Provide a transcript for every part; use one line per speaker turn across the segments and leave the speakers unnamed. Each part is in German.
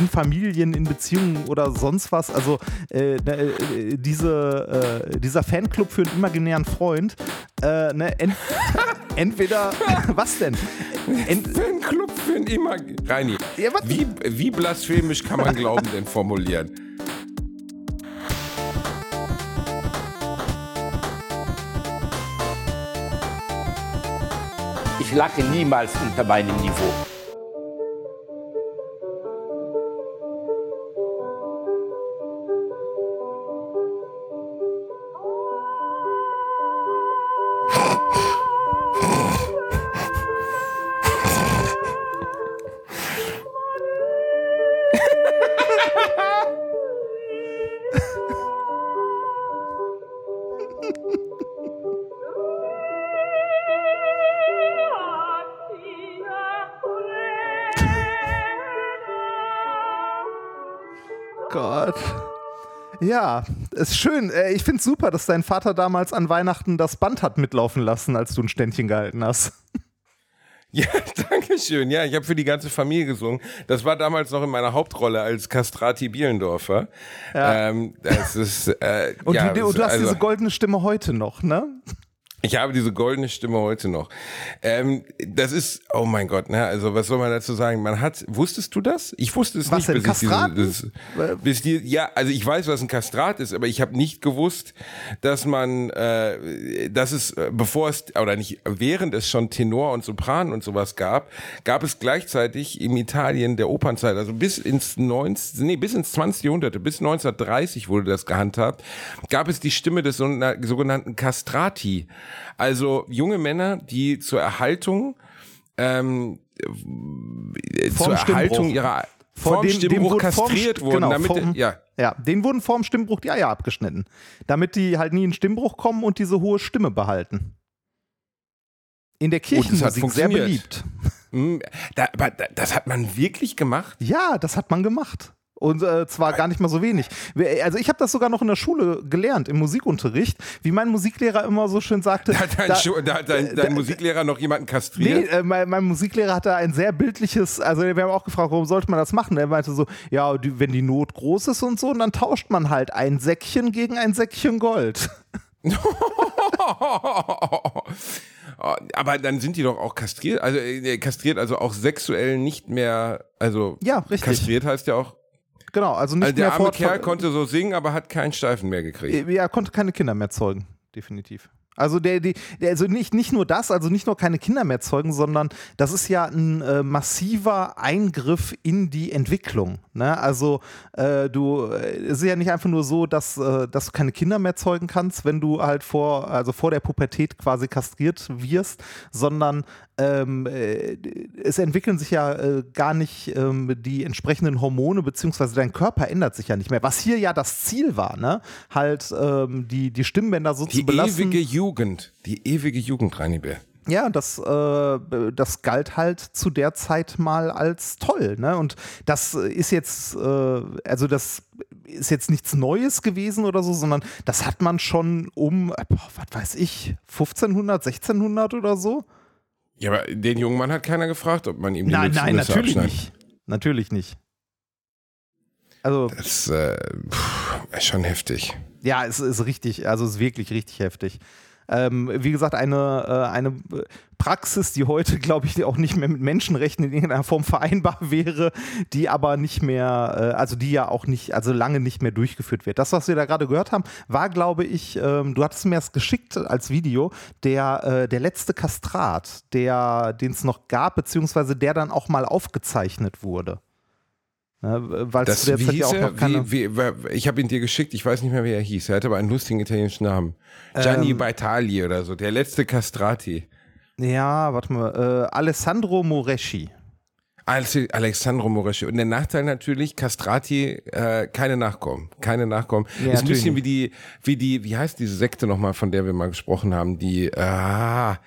in Familien, in Beziehungen oder sonst was. Also äh, äh, diese, äh, dieser Fanclub für einen imaginären Freund, äh, ne, ent entweder, was denn?
Ent Fanclub für einen imaginären, Reini, ja, wie, wie blasphemisch kann man Glauben denn formulieren?
Ich lacke niemals unter meinem Niveau.
Ja, ist schön. Äh, ich finde es super, dass dein Vater damals an Weihnachten das Band hat mitlaufen lassen, als du ein Ständchen gehalten hast.
Ja, danke schön. Ja, ich habe für die ganze Familie gesungen. Das war damals noch in meiner Hauptrolle als Kastrati Bielendorfer. Ja. Ähm, das ist, äh,
und,
ja,
du, du hast also, diese goldene Stimme heute noch, ne?
Ich habe diese goldene Stimme heute noch. Ähm, das ist, oh mein Gott, ne? Also was soll man dazu sagen? Man hat, wusstest du das? Ich wusste es was nicht,
bis Kastrat?
ich diese, das, bis die, ja, also ich weiß, was ein Kastrat ist, aber ich habe nicht gewusst, dass man, äh, dass es, äh, bevor es oder nicht, während es schon Tenor und Sopran und sowas gab, gab es gleichzeitig im Italien der Opernzeit, also bis ins 19, nee, bis ins 20. Jahrhundert, bis 1930 wurde das gehandhabt, gab es die Stimme des sogenannten Castrati. Also junge Männer, die zur Erhaltung ähm, zur Erhaltung ihrer
vor dem,
Stimmbruch
dem
kastriert
vorm,
wurden,
genau,
damit
vorm,
ja.
ja, denen wurden vorm Stimmbruch die Eier abgeschnitten, damit die halt nie in Stimmbruch kommen und diese hohe Stimme behalten. In der Kirchenmusik sehr beliebt.
Hm, das hat man wirklich gemacht?
Ja, das hat man gemacht. Und äh, zwar gar nicht mal so wenig. Also ich habe das sogar noch in der Schule gelernt, im Musikunterricht, wie mein Musiklehrer immer so schön sagte.
Da hat dein, da, da hat dein, dein da, Musiklehrer noch jemanden kastriert?
Nee, äh, mein, mein, Musiklehrer hatte ein sehr bildliches, also wir haben auch gefragt, warum sollte man das machen? Er meinte so, ja, die, wenn die Not groß ist und so, und dann tauscht man halt ein Säckchen gegen ein Säckchen Gold.
Aber dann sind die doch auch kastriert, also äh, kastriert, also auch sexuell nicht mehr, also
ja, richtig.
kastriert heißt ja auch
Genau, also nicht
also der
mehr
arme Kerl konnte so singen, aber hat keinen Steifen mehr gekriegt.
Ja, er konnte keine Kinder mehr zeugen, definitiv. Also der, der, also nicht, nicht nur das, also nicht nur keine Kinder mehr zeugen, sondern das ist ja ein äh, massiver Eingriff in die Entwicklung. Ne? Also äh, du, äh, es ist ja nicht einfach nur so, dass, äh, dass du keine Kinder mehr zeugen kannst, wenn du halt vor, also vor der Pubertät quasi kastriert wirst, sondern ähm, äh, es entwickeln sich ja äh, gar nicht ähm, die entsprechenden Hormone, beziehungsweise dein Körper ändert sich ja nicht mehr. Was hier ja das Ziel war, ne? Halt ähm, die, die Stimmbänder so
die
zu belassen.
Ewige Jugend, die ewige Jugend, Reinibär.
Ja, das, äh, das galt halt zu der Zeit mal als toll. Ne? Und das ist jetzt, äh, also das ist jetzt nichts Neues gewesen oder so, sondern das hat man schon um, boah, was weiß ich, 1500, 1600 oder so.
Ja, aber den jungen Mann hat keiner gefragt, ob man ihm die
Nein, nein, natürlich
abschneidet.
nicht. Natürlich nicht. Also.
Das äh, pff, ist schon heftig.
Ja, es ist richtig, also es ist wirklich richtig heftig. Ähm, wie gesagt, eine, äh, eine Praxis, die heute, glaube ich, auch nicht mehr mit Menschenrechten in irgendeiner Form vereinbar wäre, die aber nicht mehr, äh, also die ja auch nicht, also lange nicht mehr durchgeführt wird. Das, was wir da gerade gehört haben, war, glaube ich, ähm, du hattest mir das geschickt als Video, der, äh, der letzte Kastrat, den es noch gab, beziehungsweise der dann auch mal aufgezeichnet wurde. Ne, weil
das
der Zeit ja auch
er,
keine
wie, wie, ich habe ihn dir geschickt, ich weiß nicht mehr, wie er hieß. Er hatte aber einen lustigen italienischen Namen. Gianni
Ähm,
Baitali oder so, der letzte Castrati.
Ja, warte mal. Äh, Alessandro Moreschi.
Alessandro Moreschi. Und der Nachteil natürlich, Castrati, äh, keine Nachkommen. Keine Nachkommen.
Ja,
ist ein bisschen wie die, wie die, wie heißt diese Sekte nochmal, von der wir mal gesprochen haben, die, ah,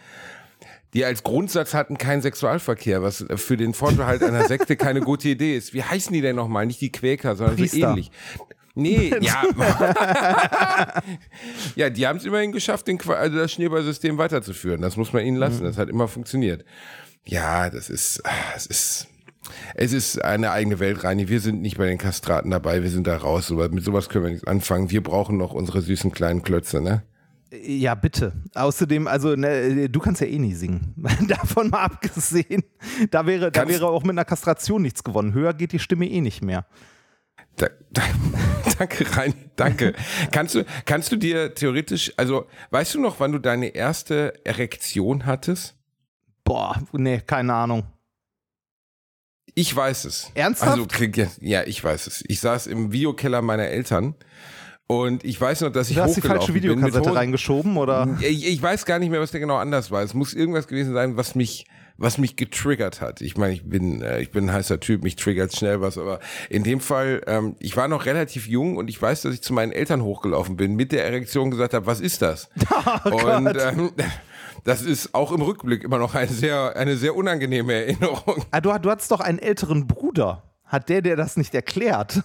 die als Grundsatz hatten kein Sexualverkehr, was für den Vorbehalt einer Sekte keine gute Idee ist. Wie heißen die denn nochmal? Nicht die Quäker, sondern
Priester.
so ähnlich. Nee, ja. ja, die haben es immerhin geschafft, den, also das Schneeballsystem weiterzuführen. Das muss man ihnen lassen. Das hat immer funktioniert. Ja, das ist, ah, es ist, Es ist eine eigene Welt, Reini. Wir sind nicht bei den Kastraten dabei, wir sind da raus. Mit sowas können wir nichts anfangen. Wir brauchen noch unsere süßen kleinen Klötze, ne?
Ja, bitte. Außerdem, also ne, du kannst ja eh nie singen. Davon mal abgesehen. Da wäre, da wäre auch mit einer Kastration nichts gewonnen. Höher geht die Stimme eh nicht mehr.
Da, da, danke, Rein, danke. kannst, du, kannst du dir theoretisch, also weißt du noch, wann du deine erste Erektion hattest?
Boah, nee, keine Ahnung.
Ich weiß es.
Ernsthaft?
Also, ja, ich weiß es. Ich saß im Videokeller meiner Eltern und ich weiß noch, dass ich
du hast die falsche Videokassette reingeschoben oder?
Ich, ich, weiß gar nicht mehr, was der genau anders war. Es muss irgendwas gewesen sein, was mich was mich getriggert hat. Ich meine, ich bin äh, ich bin ein heißer Typ, mich triggert schnell was, aber in dem Fall, ähm, ich war noch relativ jung und ich weiß, dass ich zu meinen Eltern hochgelaufen bin, mit der Erektion gesagt habe, was ist das?
Oh und ähm,
das ist auch im Rückblick immer noch eine sehr, eine sehr unangenehme Erinnerung.
Ah, du, du hattest doch einen älteren Bruder. Hat der dir das nicht erklärt?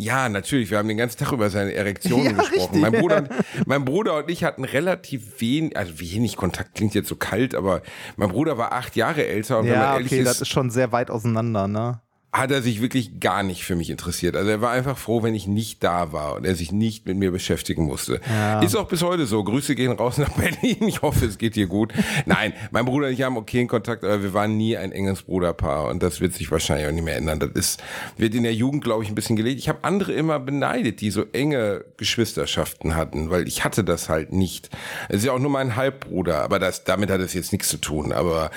Ja, natürlich. Wir haben den ganzen Tag über seine Erektionen ja, gesprochen. Mein Bruder, mein Bruder und ich hatten relativ wenig, also wenig Kontakt, klingt jetzt so kalt, aber mein Bruder war acht Jahre älter und
ja,
wenn
man ehrlich okay, ist, das ist schon sehr weit auseinander, ne?
Hat er sich wirklich gar nicht für mich interessiert. Also er war einfach froh, wenn ich nicht da war und er sich nicht mit mir beschäftigen musste. Ja. Ist auch bis heute so. Grüße gehen raus nach Berlin. Ich hoffe, es geht dir gut. Nein, mein Bruder und ich haben okayen Kontakt, aber wir waren nie ein enges Bruderpaar und das wird sich wahrscheinlich auch nicht mehr ändern. Das ist, wird in der Jugend, glaube ich, ein bisschen gelegt. Ich habe andere immer beneidet, die so enge Geschwisterschaften hatten, weil ich hatte das halt nicht. Es ist ja auch nur mein Halbbruder, aber das, damit hat es jetzt nichts zu tun. Aber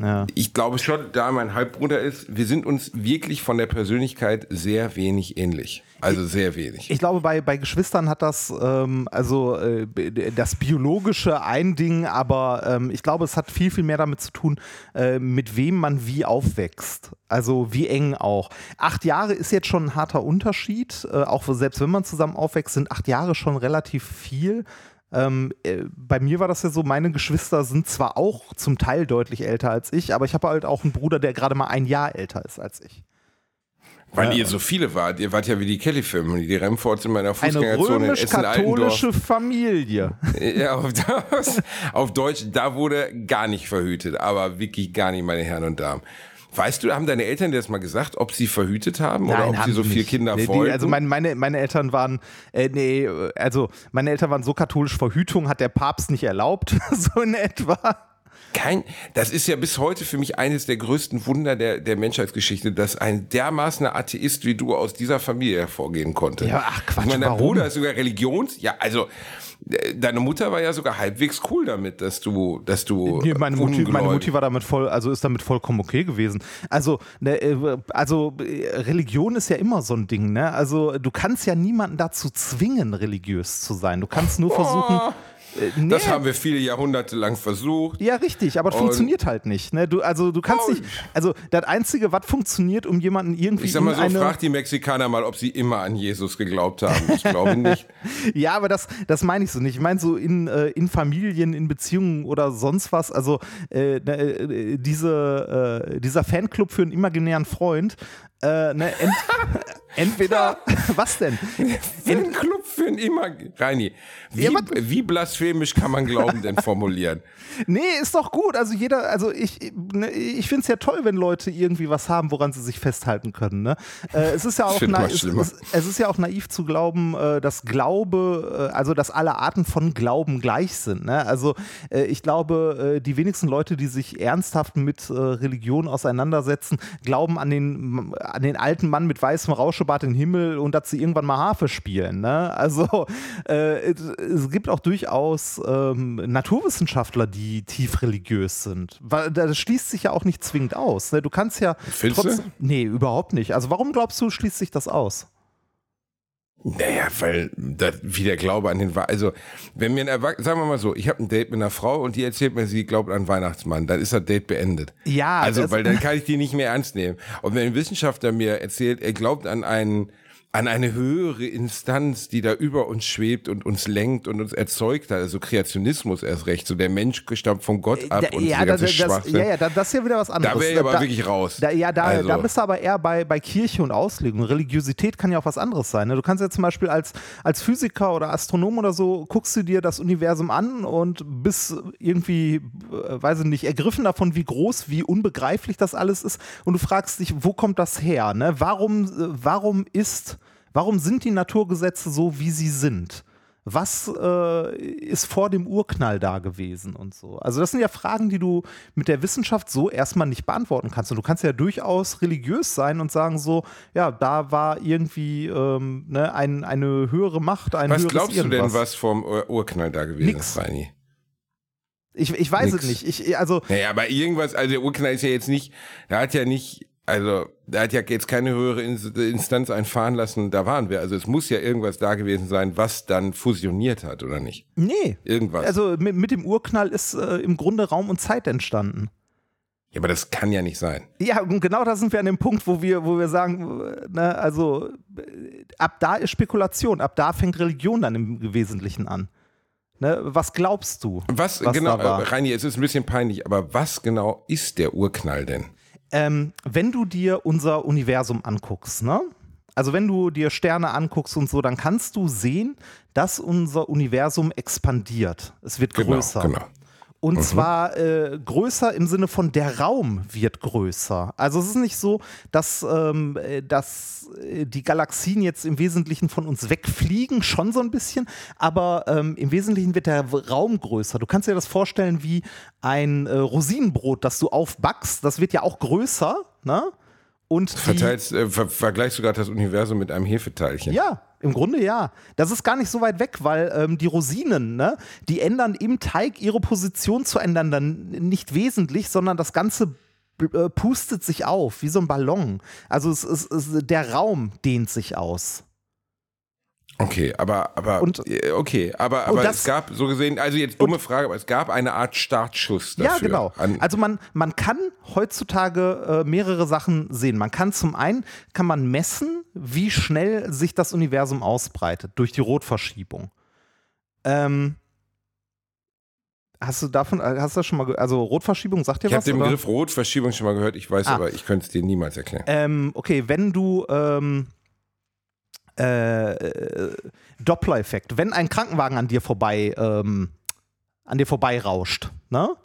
ja. ich glaube schon, da mein Halbbruder ist, wir sind uns wirklich von der Persönlichkeit sehr wenig ähnlich. Also sehr wenig.
Ich glaube, bei, bei Geschwistern hat das ähm, also äh, das biologische ein Ding, aber ähm, ich glaube, es hat viel, viel mehr damit zu tun, äh, mit wem man wie aufwächst. Also wie eng auch. Acht Jahre ist jetzt schon ein harter Unterschied. Äh, auch selbst wenn man zusammen aufwächst, sind acht Jahre schon relativ viel. Ähm, äh, bei mir war das ja so, meine Geschwister sind zwar auch zum Teil deutlich älter als ich, aber ich habe halt auch einen Bruder, der gerade mal ein Jahr älter ist als ich.
Weil ja. ihr so viele wart. Ihr wart ja wie die Kelly-Filme. Die Remfords in meiner Fußgängerzone
Eine römisch-katholische Familie.
Ja, auf, das, auf Deutsch, da wurde gar nicht verhütet. Aber wirklich gar nicht, meine Herren und Damen. Weißt du, haben deine Eltern dir das mal gesagt, ob sie verhütet haben Nein, oder ob haben sie so vier Kinder nee,
wollten? Also meine, meine, meine Eltern waren, äh, nee, also meine Eltern waren so katholisch, Verhütung hat der Papst nicht erlaubt, so in etwa.
Kein, das ist ja bis heute für mich eines der größten Wunder der, der Menschheitsgeschichte, dass ein dermaßener Atheist wie du aus dieser Familie hervorgehen konnte.
Ja, ach Quatsch,
meine,
dein
Bruder ist sogar Religions, ja, also Deine Mutter war ja sogar halbwegs cool damit, dass du, dass du.
Nee, meine, Mutti, meine Mutti war damit voll, also ist damit vollkommen okay gewesen. Also, ne, äh, also Religion ist ja immer so ein Ding, ne? Also du kannst ja niemanden dazu zwingen, religiös zu sein. Du kannst nur versuchen. Oh
äh, nee. Das haben wir viele Jahrhunderte lang versucht.
Ja, richtig, aber es funktioniert halt nicht. Ne? Du, also du kannst nicht, also das Einzige, was funktioniert, um jemanden irgendwie.
Ich sag mal so, frag die Mexikaner mal, ob sie immer an Jesus geglaubt haben. Ich glaube nicht.
ja, aber das, das meine ich so nicht. Ich meine so in, äh, in Familien, in Beziehungen oder sonst was. Also äh, ne, äh, diese, äh, dieser Fanclub für einen imaginären Freund, äh, ne, ent, entweder, was denn?
Ein Club für ein immer, Reini, wie, ja, wie blasphemisch kann man Glauben denn formulieren?
Nee, ist doch gut. Also jeder, also ich, ne, ich finde es ja toll, wenn Leute irgendwie was haben, woran sie sich festhalten können. Ne? Äh, es ist ja auch es, es, es, ist ja auch naiv zu glauben, äh, dass Glaube, äh, also dass alle Arten von Glauben gleich sind. Ne? Also äh, ich glaube, die wenigsten Leute, die sich ernsthaft mit Religion auseinandersetzen, glauben an den an den alten Mann mit weißem Rauschebart im Himmel und dass sie irgendwann mal Harfe spielen. Ne? Also äh, es gibt auch durchaus ähm, Naturwissenschaftler, die tief religiös sind. Weil das schließt sich ja auch nicht zwingend aus. Ne? Du kannst ja
Findest trotz, du?
Nee, überhaupt nicht. Also warum glaubst du, schließt sich das aus?
Naja, weil das, wie der Glaube an den also wenn mir ein Erwachsener, sagen wir mal so, ich habe ein Date mit einer Frau und die erzählt mir, sie glaubt an Weihnachtsmann, dann ist das Date beendet.
Ja.
Also, weil dann kann ich die nicht mehr ernst nehmen. Und wenn ein Wissenschaftler mir erzählt, er glaubt an einen an eine höhere Instanz, die da über uns schwebt und uns lenkt und uns erzeugt hat. Also Kreationismus erst recht. So der Mensch stammt von Gott ab
Da-
und
ja, das, das, ja, ja, da- das ist ja wieder was anderes.
Da wäre ich aber wirklich raus.
Da, ja, da,
Also-
da bist du aber eher bei, bei Kirche und Auslegung. Religiosität kann ja auch was anderes sein. Ne? Du kannst ja zum Beispiel als, als Physiker oder Astronom oder so, guckst du dir das Universum an und bist irgendwie, äh, weiß ich nicht, ergriffen davon, wie groß, wie unbegreiflich das alles ist. Und du fragst dich, wo kommt das her? Ne? Warum, äh, warum ist, warum sind die Naturgesetze so, wie sie sind? was äh, ist vor dem Urknall da gewesen und so. Also das sind ja Fragen, die du mit der Wissenschaft so erstmal nicht beantworten kannst. Und du kannst ja durchaus religiös sein und sagen so, ja, da war irgendwie ähm, ne, ein, eine höhere Macht, ein
Was glaubst du denn, was vom Ur Urknall da gewesen
Nix.
ist, Reini?
Ich, ich weiß
Nix.
es nicht. Ich, also
Naja, aber irgendwas, also der Urknall ist ja jetzt nicht, der hat ja nicht, also der hat ja jetzt keine höhere Ins- Instanz einfahren lassen, da waren wir. Also es muss ja irgendwas da gewesen sein, was dann fusioniert hat, oder nicht?
nee.
Irgendwas.
Also mit, mit dem Urknall ist äh, im Grunde Raum und Zeit entstanden.
ja, aber das kann ja nicht sein.
Ja, und genau da sind wir an dem Punkt, wo wir, wo wir sagen, äh, ne, also äh, ab da ist Spekulation, ab da fängt Religion dann im Wesentlichen an. Ne, was glaubst du?
Was,
Was
genau,
da
Reini, es ist ein bisschen peinlich, aber was genau ist der Urknall denn?
Ähm, wenn du dir unser Universum anguckst, ne? Also wenn du dir Sterne anguckst und so, dann kannst du sehen, dass unser Universum expandiert. Es wird
Genau,
größer.
genau.
Und zwar äh, größer im Sinne von der Raum wird größer. Also es ist nicht so, dass, ähm, äh, dass äh, die Galaxien jetzt im Wesentlichen von uns wegfliegen, schon so ein bisschen, aber ähm, im Wesentlichen wird der Raum größer. Du kannst dir das vorstellen wie ein äh, Rosinenbrot, das du aufbackst. Das wird ja auch größer, ne? Und
Verteilst, äh, ver vergleichst gerade das Universum mit einem Hefeteilchen?
ja, im Grunde ja. Das ist gar nicht so weit weg, weil ähm, die Rosinen, ne, die ändern im Teig ihre Position zueinander nicht wesentlich, sondern das Ganze äh, pustet sich auf, wie so ein Ballon. Also es, es, es, der Raum dehnt sich aus.
Okay, aber, aber,
Und-
äh, okay, aber,
und
aber
das-
es gab, so gesehen, also jetzt dumme Frage, aber es gab eine Art Startschuss dafür.
Ja, genau. Also man, man kann heutzutage äh, mehrere Sachen sehen. Man kann zum einen, kann man messen, wie schnell sich das Universum ausbreitet durch die Rotverschiebung. Ähm, hast du davon, äh, hast du das schon mal, also Rotverschiebung, sagt dir
ich habe
was?
den
oder?
Begriff Rotverschiebung schon mal gehört, ich weiß
Ah.
aber, ich könnte es dir niemals erklären.
Ähm, okay, wenn du ähm, äh, äh, Doppler-Effekt, wenn ein Krankenwagen an dir vorbei ähm, an dir vorbei rauscht, ne?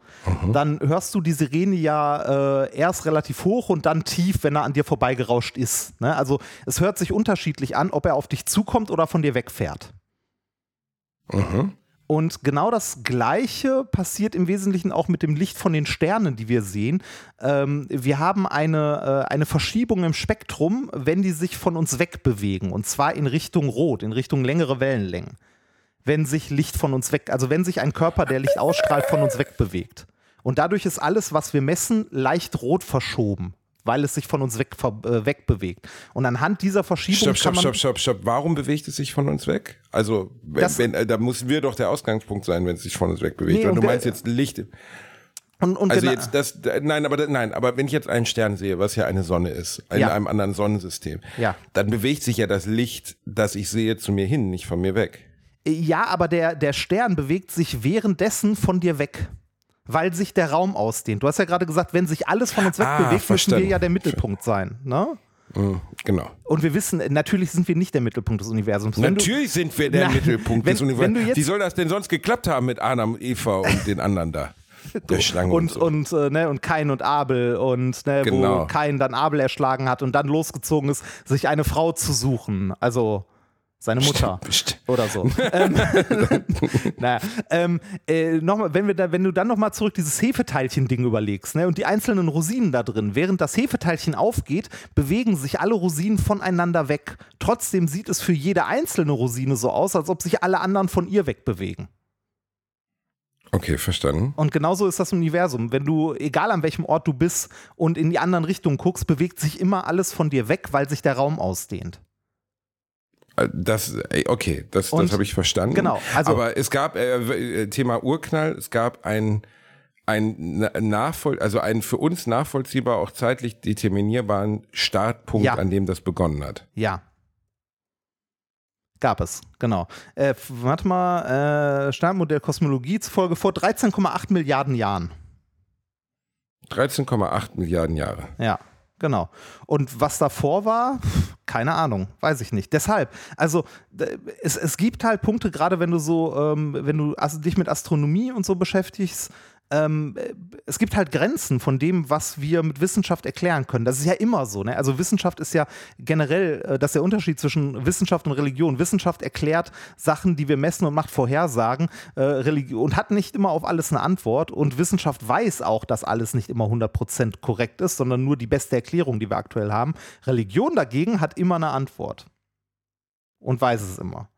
Dann hörst du die Sirene ja äh, erst relativ hoch und dann tief, wenn er an dir vorbeigerauscht ist. Ne? Also es hört sich unterschiedlich an, ob er auf dich zukommt oder von dir wegfährt.
Mhm.
Und genau das Gleiche passiert im Wesentlichen auch mit dem Licht von den Sternen, die wir sehen. Ähm, wir haben eine, äh, eine Verschiebung im Spektrum, wenn die sich von uns wegbewegen. Und zwar in Richtung Rot, in Richtung längere Wellenlängen. Wenn sich Licht von uns weg, also wenn sich ein Körper, der Licht ausstrahlt, von uns wegbewegt. Und dadurch ist alles, was wir messen, leicht rot verschoben, weil es sich von uns weg, äh, wegbewegt. Und anhand dieser Verschiebung
Stopp,
kann
stopp,
man
stopp, stopp, stopp. Warum bewegt es sich von uns weg? Also, wenn, wenn, äh, da müssen wir doch der Ausgangspunkt sein, wenn es sich von uns wegbewegt.
Nee,
Weil du
wer-
meinst jetzt Licht.
und, und
Also
genau-
jetzt das, nein, aber nein, aber wenn ich jetzt einen Stern sehe, was ja eine Sonne ist, in
Ja.
einem anderen Sonnensystem,
Ja.
dann bewegt sich ja das Licht, das ich sehe, zu mir hin, nicht von mir weg.
Ja, aber der, der Stern bewegt sich währenddessen von dir weg. Weil sich der Raum ausdehnt. Du hast ja gerade gesagt, wenn sich alles von uns
Ah,
wegbewegt, müssen wir ja der Mittelpunkt sein. Ne?
Mhm, genau.
Und wir wissen, natürlich sind wir nicht der Mittelpunkt des Universums. Wenn du-
Natürlich sind wir der
Na,
Mittelpunkt
wenn-
des Universums.
jetzt-
Wie soll das denn sonst geklappt haben mit Adam, Eva und den anderen da? Der Schlange und,
und,
so.
und, äh, ne, und Kain und Abel und ne,
Genau.
wo Kain dann Abel erschlagen hat und dann losgezogen ist, sich eine Frau zu suchen. Also seine Mutter.
Bestimmt.
Oder so. ähm, naja, ähm, äh, nochmal, wenn, wir da, wenn du dann nochmal zurück dieses Hefeteilchen-Ding überlegst ne, und die einzelnen Rosinen da drin, während das Hefeteilchen aufgeht, bewegen sich alle Rosinen voneinander weg. Trotzdem sieht es für jede einzelne Rosine so aus, als ob sich alle anderen von ihr wegbewegen.
Okay, verstanden.
Und genauso ist das Universum. Wenn du, egal an welchem Ort du bist und in die anderen Richtungen guckst, bewegt sich immer alles von dir weg, weil sich der Raum ausdehnt.
Das, okay, das,
Und-
das habe ich verstanden.
genau, also-
Aber es gab, äh, äh, Thema Urknall, es gab ein, ein Na- Nachvoll, also einen für uns nachvollziehbar, auch zeitlich determinierbaren Startpunkt,
Ja.
an dem das begonnen hat.
Ja. Gab es, genau. Äh, warte mal, äh, Sternmodell Kosmologie zufolge vor 13,8 Milliarden Jahren.
13,8 Milliarden Jahre.
Ja, genau. Und was davor war, keine Ahnung, weiß ich nicht. Deshalb, also es, es gibt halt Punkte, gerade wenn du so, ähm, wenn du dich mit Astronomie und so beschäftigst, ähm, es gibt halt Grenzen von dem, was wir mit Wissenschaft erklären können. Das ist ja immer so. Ne? Also Wissenschaft ist ja generell, äh, das ist der Unterschied zwischen Wissenschaft und Religion. Wissenschaft erklärt Sachen, die wir messen und macht Vorhersagen äh, und hat nicht immer auf alles eine Antwort. Und Wissenschaft weiß auch, dass alles nicht immer 100% korrekt ist, sondern nur die beste Erklärung, die wir aktuell haben. Religion dagegen hat immer eine Antwort und weiß es immer.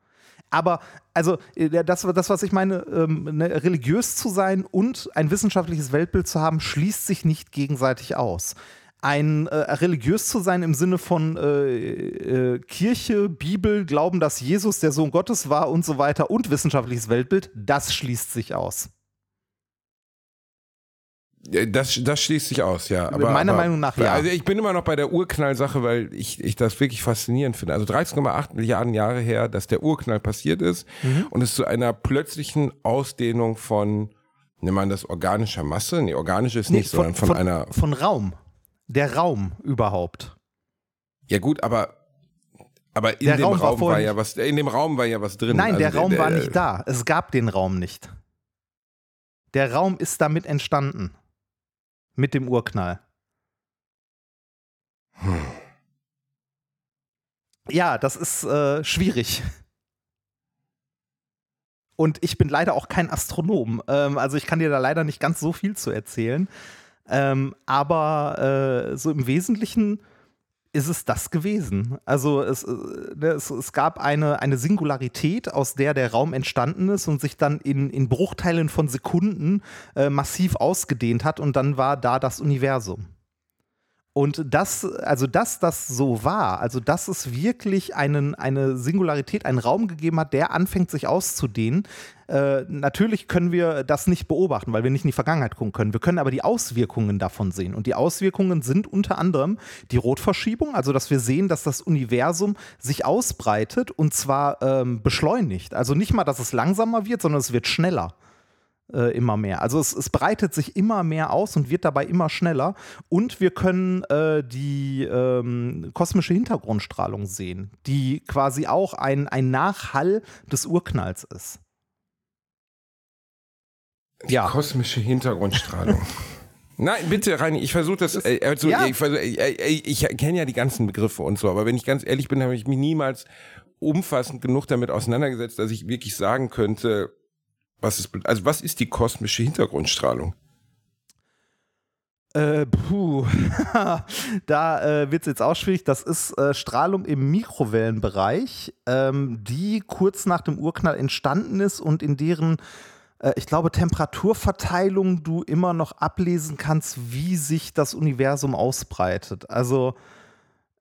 Aber also äh, das, das was ich meine, ähm, ne, religiös zu sein und ein wissenschaftliches Weltbild zu haben, schließt sich nicht gegenseitig aus. Ein äh, religiös zu sein im Sinne von äh, äh, Kirche, Bibel, Glauben, dass Jesus der Sohn Gottes war und so weiter und wissenschaftliches Weltbild, das schließt sich aus.
Das, das schließt sich aus, ja.
Aber, Meiner
aber,
Meinung nach ja.
Also ich bin immer noch bei der Urknall-Sache, weil ich, ich das wirklich faszinierend finde. Also 13,8 Milliarden Jahre her, dass der Urknall passiert ist mhm. und es zu einer plötzlichen Ausdehnung von, nennt man das organischer Masse? Nee, organisch ist nee, nicht, von, sondern von,
von,
einer.
Von Raum. Der Raum überhaupt.
Ja, gut, aber aber in der dem Raum, Raum war, war, ja was, in dem Raum war ja was drin.
Nein, also der Raum der, war nicht da. Es gab den Raum nicht. Der Raum ist damit entstanden mit dem Urknall. Hm. Ja, das ist äh, schwierig. Und ich bin leider auch kein Astronom. Ähm, also ich kann dir da leider nicht ganz so viel zu erzählen. Ähm, aber äh, so im Wesentlichen ist es das gewesen. Also es, äh, ne, es, es, gab eine, eine Singularität, aus der der Raum entstanden ist und sich dann in, in Bruchteilen von Sekunden äh, massiv ausgedehnt hat und dann war da das Universum. Und das, also dass das so war, also dass es wirklich einen, eine Singularität, einen Raum gegeben hat, der anfängt sich auszudehnen. Äh, natürlich können wir das nicht beobachten, weil wir nicht in die Vergangenheit gucken können. Wir können aber die Auswirkungen davon sehen. Und die Auswirkungen sind unter anderem die Rotverschiebung, also dass wir sehen, dass das Universum sich ausbreitet und zwar ähm, beschleunigt. Also nicht mal, dass es langsamer wird, sondern es wird schneller äh, immer mehr. Also es, es, breitet sich immer mehr aus und wird dabei immer schneller. Und wir können äh, die ähm, kosmische Hintergrundstrahlung sehen, die quasi auch ein, ein Nachhall des Urknalls ist.
Die ja. kosmische Hintergrundstrahlung. Nein, bitte, Reini, ich versuche das, äh, also, ja. ich, ich, äh, ich kenne ja die ganzen Begriffe und so, aber wenn ich ganz ehrlich bin, habe ich mich niemals umfassend genug damit auseinandergesetzt, dass ich wirklich sagen könnte, was ist, also was ist die kosmische Hintergrundstrahlung?
Äh, puh, da äh, wird es jetzt auch schwierig. Das ist äh, Strahlung im Mikrowellenbereich, ähm, die kurz nach dem Urknall entstanden ist und in deren, äh, ich glaube, Temperaturverteilung du immer noch ablesen kannst, wie sich das Universum ausbreitet. Also,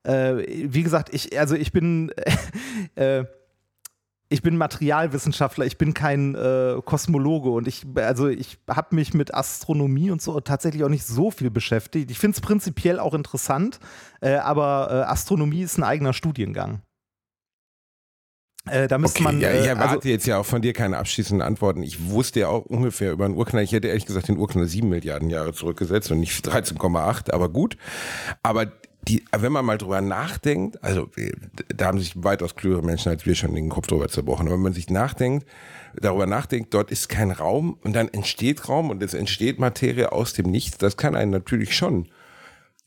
äh, wie gesagt, ich, also ich bin äh, ich bin Materialwissenschaftler, ich bin kein äh, Kosmologe und ich, also ich habe mich mit Astronomie und so tatsächlich auch nicht so viel beschäftigt. Ich finde es prinzipiell auch interessant, äh, aber äh, Astronomie ist ein eigener Studiengang.
Äh, da müsste okay, man. Ja, ich äh, erwarte also, jetzt ja auch von dir keine abschließenden Antworten. Ich wusste ja auch ungefähr über einen Urknall. Ich hätte ehrlich gesagt den Urknall sieben Milliarden Jahre zurückgesetzt und nicht 13,8, aber gut. Aber die, wenn man mal drüber nachdenkt, also da haben sich weitaus klügere Menschen als wir schon den Kopf drüber zerbrochen, aber wenn man sich nachdenkt, darüber nachdenkt, dort ist kein Raum und dann entsteht Raum und es entsteht Materie aus dem Nichts, das kann einen natürlich schon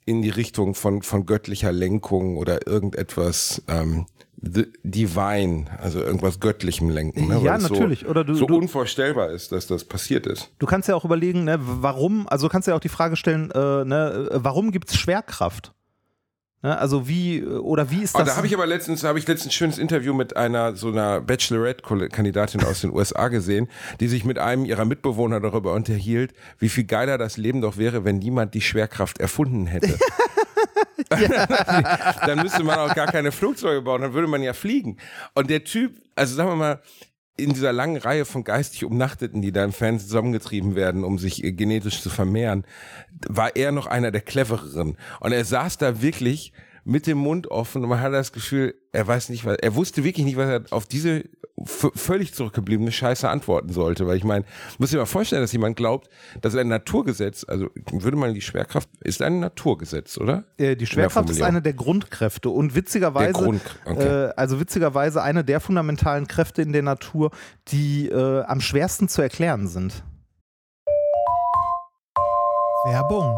in die Richtung von, von göttlicher Lenkung oder irgendetwas ähm, divine, also irgendwas Göttlichem lenken.
Ne? Ja, natürlich.
So,
oder du,
so
du,
unvorstellbar ist, dass das passiert ist.
Du kannst ja auch überlegen, ne, warum, also du kannst ja auch die Frage stellen, äh, ne, warum gibt es Schwerkraft? Ne, also wie oder wie ist das?
Oh, da habe ich aber letztens habe ich letztens ein schönes Interview mit einer so einer Bachelorette-Kandidatin aus den USA gesehen, die sich mit einem ihrer Mitbewohner darüber unterhielt, wie viel geiler das Leben doch wäre, wenn niemand die Schwerkraft erfunden hätte. dann müsste man auch gar keine Flugzeuge bauen, dann würde man ja fliegen. Und der Typ, also sagen wir mal, in dieser langen Reihe von geistig Umnachteten, die da im Fernsehen zusammengetrieben werden, um sich genetisch zu vermehren, war er noch einer der clevereren. Und er saß da wirklich mit dem Mund offen und man hat das Gefühl, er weiß nicht, was, er wusste wirklich nicht, was er auf diese völlig zurückgebliebene Scheiße antworten sollte. Weil ich meine, muss dir mal vorstellen, dass jemand glaubt, dass ein Naturgesetz, also würde man die Schwerkraft, ist ein Naturgesetz, oder?
Äh, die Schwerkraft ist eine der Grundkräfte und witzigerweise,
Grund, okay.
äh, also witzigerweise eine der fundamentalen Kräfte in der Natur, die äh, am schwersten zu erklären sind.
Werbung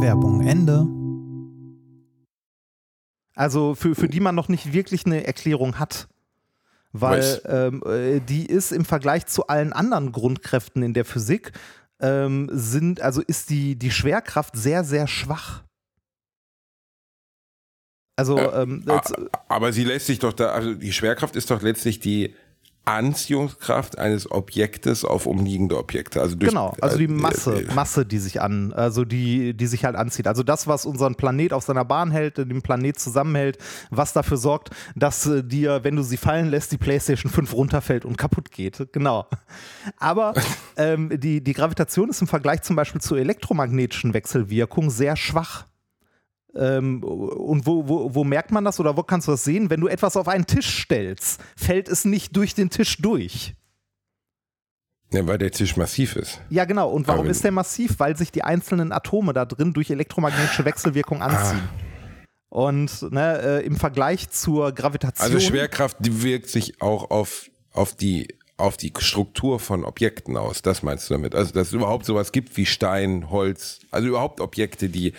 Werbung Ende.
Also für, für die man noch nicht wirklich eine Erklärung hat weil ähm, äh, die ist im Vergleich zu allen anderen Grundkräften in der Physik ähm, sind, also ist die, die Schwerkraft sehr, sehr schwach.
Also, ähm, aber sie lässt sich doch da, also die Schwerkraft ist doch letztlich die Anziehungskraft eines Objektes auf umliegende Objekte. Also durch,
genau, also die äh, Masse, äh, Masse, die sich an, also die, die sich halt anzieht. Also das, was unseren Planet auf seiner Bahn hält, den Planet zusammenhält, was dafür sorgt, dass äh, dir, wenn du sie fallen lässt, die PlayStation 5 runterfällt und kaputt geht. Genau. Aber ähm, die, die Gravitation ist im Vergleich zum Beispiel zur elektromagnetischen Wechselwirkung sehr schwach. Ähm, und wo, wo, wo merkt man das oder wo kannst du das sehen? Wenn du etwas auf einen Tisch stellst, fällt es nicht durch den Tisch durch.
Ja, weil der Tisch massiv ist.
Ja, genau. Und warum ist der massiv? Weil sich die einzelnen Atome da drin durch elektromagnetische Wechselwirkung anziehen. Ah. Und ne, äh, im Vergleich zur Gravitation.
Also Schwerkraft die wirkt sich auch auf, auf die auf die Struktur von Objekten aus. Das meinst du damit? Also, dass es überhaupt sowas gibt wie Stein, Holz, also überhaupt Objekte, die,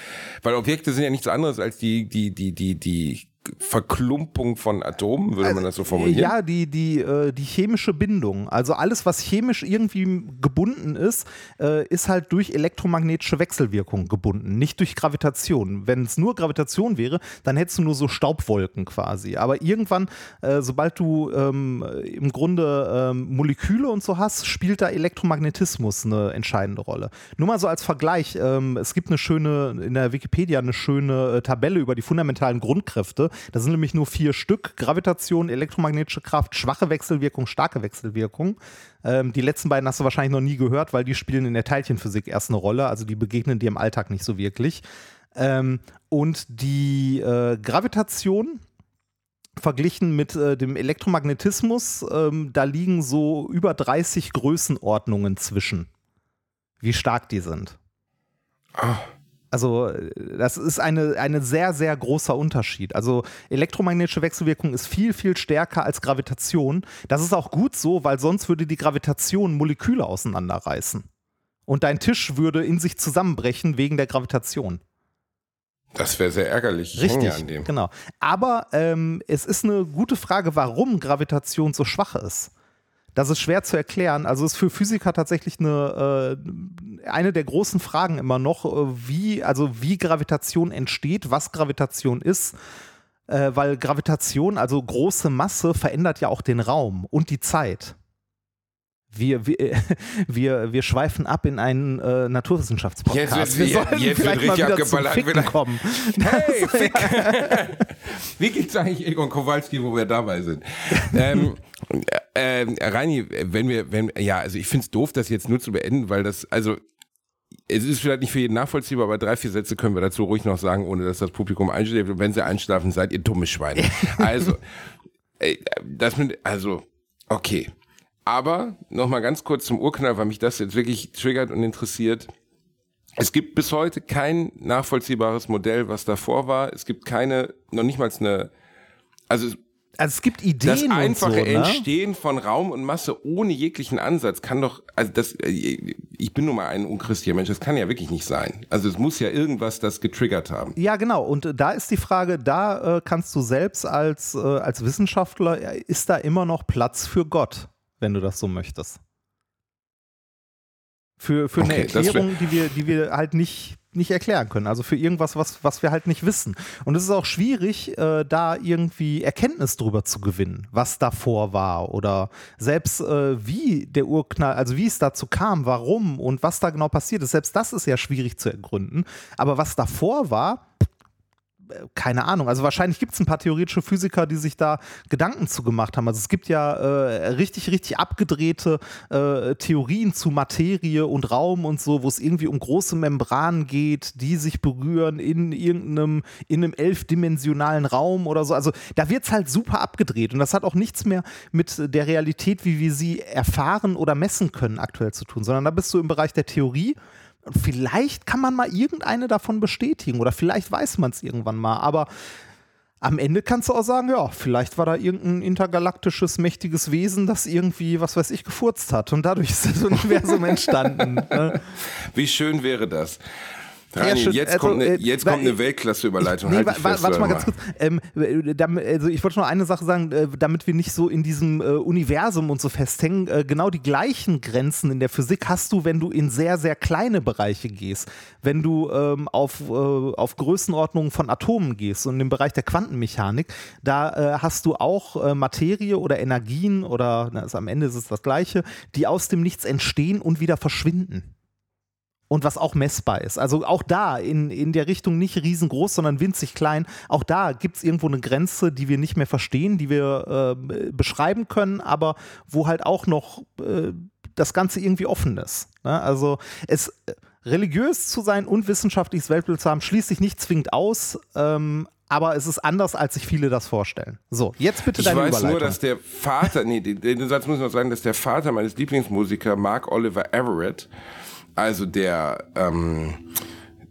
weil Objekte sind ja nichts anderes als die, die, die, die, die Verklumpung von Atomen, würde man das so formulieren?
Ja, die, die, äh, die chemische Bindung. Also alles, was chemisch irgendwie gebunden ist, äh, ist halt durch elektromagnetische Wechselwirkung gebunden, nicht durch Gravitation. Wenn es nur Gravitation wäre, dann hättest du nur so Staubwolken quasi. Aber irgendwann, äh, sobald du ähm, im Grunde ähm, Moleküle und so hast, spielt da Elektromagnetismus eine entscheidende Rolle. Nur mal so als Vergleich, ähm, es gibt eine schöne, in der Wikipedia eine schöne äh, Tabelle über die fundamentalen Grundkräfte das sind nämlich nur vier Stück: Gravitation, elektromagnetische Kraft, schwache Wechselwirkung, starke Wechselwirkung. Ähm, die letzten beiden hast du wahrscheinlich noch nie gehört, weil die spielen in der Teilchenphysik erst eine Rolle. Also die begegnen dir im Alltag nicht so wirklich. Ähm, und die äh, Gravitation verglichen mit äh, dem Elektromagnetismus, ähm, da liegen so über 30 Größenordnungen zwischen, wie stark die sind. Ah. Also das ist eine, eine sehr, sehr großer Unterschied. Also elektromagnetische Wechselwirkung ist viel, viel stärker als Gravitation. Das ist auch gut so, weil sonst würde die Gravitation Moleküle auseinanderreißen. Und dein Tisch würde in sich zusammenbrechen wegen der Gravitation.
Das wäre sehr ärgerlich.
Ich Richtig, genau. Aber ähm, es ist eine gute Frage, warum Gravitation so schwach ist. Das ist schwer zu erklären. Also ist für Physiker tatsächlich eine, äh, eine der großen Fragen immer noch, äh, wie, also wie Gravitation entsteht, was Gravitation ist. Äh, weil Gravitation, also große Masse, verändert ja auch den Raum und die Zeit. Wir, wir, wir, wir schweifen ab in einen äh, Naturwissenschaftspodcast.
Jetzt
wir
wird-
sollten
jetzt
vielleicht mal
richtig
wieder zum
abgeballert,
Ficken kommen.
Hey, Fick! Wie geht's eigentlich Egon Kowalski, wo wir dabei sind? ähm, äh, Reini, wenn wir, wenn, ja, also ich find's doof, das jetzt nur zu beenden, weil das, also es ist vielleicht nicht für jeden nachvollziehbar, aber drei, vier Sätze können wir dazu ruhig noch sagen, ohne dass das Publikum einschläft. Und wenn sie einschlafen, seid ihr dumme Schweine. Also, äh, das mit, also, okay. Aber nochmal ganz kurz zum Urknall, weil mich das jetzt wirklich triggert und interessiert. Es gibt bis heute kein nachvollziehbares Modell, was davor war. Es gibt keine, noch nicht mal eine, also
Also es gibt Ideen
das einfache
und so, ne?
Entstehen von Raum und Masse ohne jeglichen Ansatz kann doch, also das, äh, ich bin nun mal ein unchristlicher Mensch, das kann ja wirklich nicht sein. Also es muss ja irgendwas das getriggert haben.
Ja, genau. Und äh, da ist die Frage, da äh, kannst du selbst als, äh, als Wissenschaftler, ist da immer noch Platz für Gott, wenn du das so möchtest? Für, für eine
Okay, wär-
Erklärung, die wir, die wir halt nicht, nicht erklären können. Also für irgendwas, was, was wir halt nicht wissen. Und es ist auch schwierig, äh, da irgendwie Erkenntnis drüber zu gewinnen, was davor war oder selbst äh, wie der Urknall, also wie es dazu kam, warum und was da genau passiert ist. Selbst das ist ja schwierig zu ergründen. Aber was davor war, keine Ahnung. Also wahrscheinlich gibt es ein paar theoretische Physiker, die sich da Gedanken zu gemacht haben. Also es gibt ja äh, richtig, richtig abgedrehte äh, Theorien zu Materie und Raum und so, wo es irgendwie um große Membranen geht, die sich berühren in irgendeinem, in einem elfdimensionalen Raum oder so. Also da wird es halt super abgedreht und das hat auch nichts mehr mit der Realität, wie wir sie erfahren oder messen können, aktuell zu tun, sondern da bist du im Bereich der Theorie. Und vielleicht kann man mal irgendeine davon bestätigen oder vielleicht weiß man es irgendwann mal, aber am Ende kannst du auch sagen, ja, vielleicht war da irgendein intergalaktisches, mächtiges Wesen, das irgendwie, was weiß ich, gefurzt hat und dadurch ist das Universum entstanden. ne?
Wie schön wäre das?
Schön.
jetzt,
Also,
kommt eine,
äh,
jetzt kommt eine Weltklasse-Überleitung.
Nee,
halt
wa wa warte mal ganz kurz. Ähm, äh, also ich wollte nur eine Sache sagen, äh, damit wir nicht so in diesem äh, Universum und so festhängen. Äh, genau die gleichen Grenzen in der Physik hast du, wenn du in sehr, sehr kleine Bereiche gehst. Wenn du ähm, auf, äh, auf Größenordnungen von Atomen gehst und im Bereich der Quantenmechanik, da hast du auch Materie oder Energien oder na, ist, am Ende ist es das Gleiche, die aus dem Nichts entstehen und wieder verschwinden und was auch messbar ist. Also auch da in, in der Richtung nicht riesengroß, sondern winzig klein. Auch da gibt es irgendwo eine Grenze, die wir nicht mehr verstehen, die wir äh, beschreiben können, aber wo halt auch noch äh, das Ganze irgendwie offen ist. Ne? Also es religiös zu sein und wissenschaftliches Weltbild zu haben, schließt sich nicht zwingend aus. Ähm, aber es ist anders, als sich viele das vorstellen. So, jetzt bitte
Ich
deine
weiß
Überleitung.
nur, dass der Vater, nee, den Satz muss ich noch sagen, dass der Vater meines Lieblingsmusikers, Mark Oliver Everett, also der, ähm,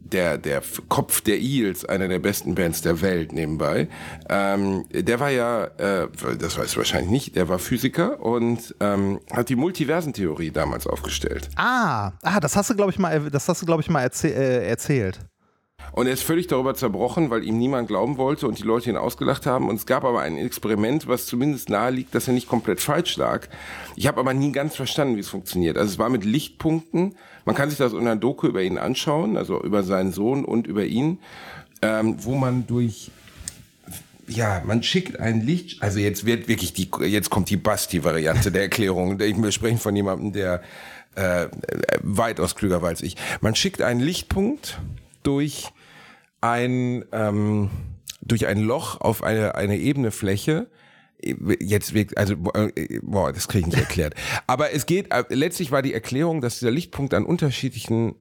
der, der Kopf der Eels, einer der besten Bands der Welt nebenbei, ähm, der war ja, äh, das weißt du wahrscheinlich nicht, der war Physiker und ähm, hat die Multiversentheorie damals aufgestellt.
ah, ah, das hast du, glaube ich, mal, das hast du, glaube ich, mal erzäh äh, erzählt.
Und er ist völlig darüber zerbrochen, weil ihm niemand glauben wollte und die Leute ihn ausgelacht haben. Und es gab aber ein Experiment, was zumindest nahe liegt, dass er nicht komplett falsch lag. Ich habe aber nie ganz verstanden, wie es funktioniert. Also es war mit Lichtpunkten. Man kann sich das in einer Doku über ihn anschauen, also über seinen Sohn und über ihn, ähm, wo man durch ja, man schickt ein Licht, also jetzt wird wirklich die, jetzt kommt die Basti-Variante der Erklärung. Wir sprechen von jemandem, der äh, weitaus klüger war als ich. Man schickt einen Lichtpunkt durch ein ähm, durch ein Loch auf eine eine ebene Fläche. Jetzt also äh, boah, das kriege ich nicht erklärt. Aber es geht äh, letztlich war die Erklärung, dass dieser Lichtpunkt an unterschiedlichen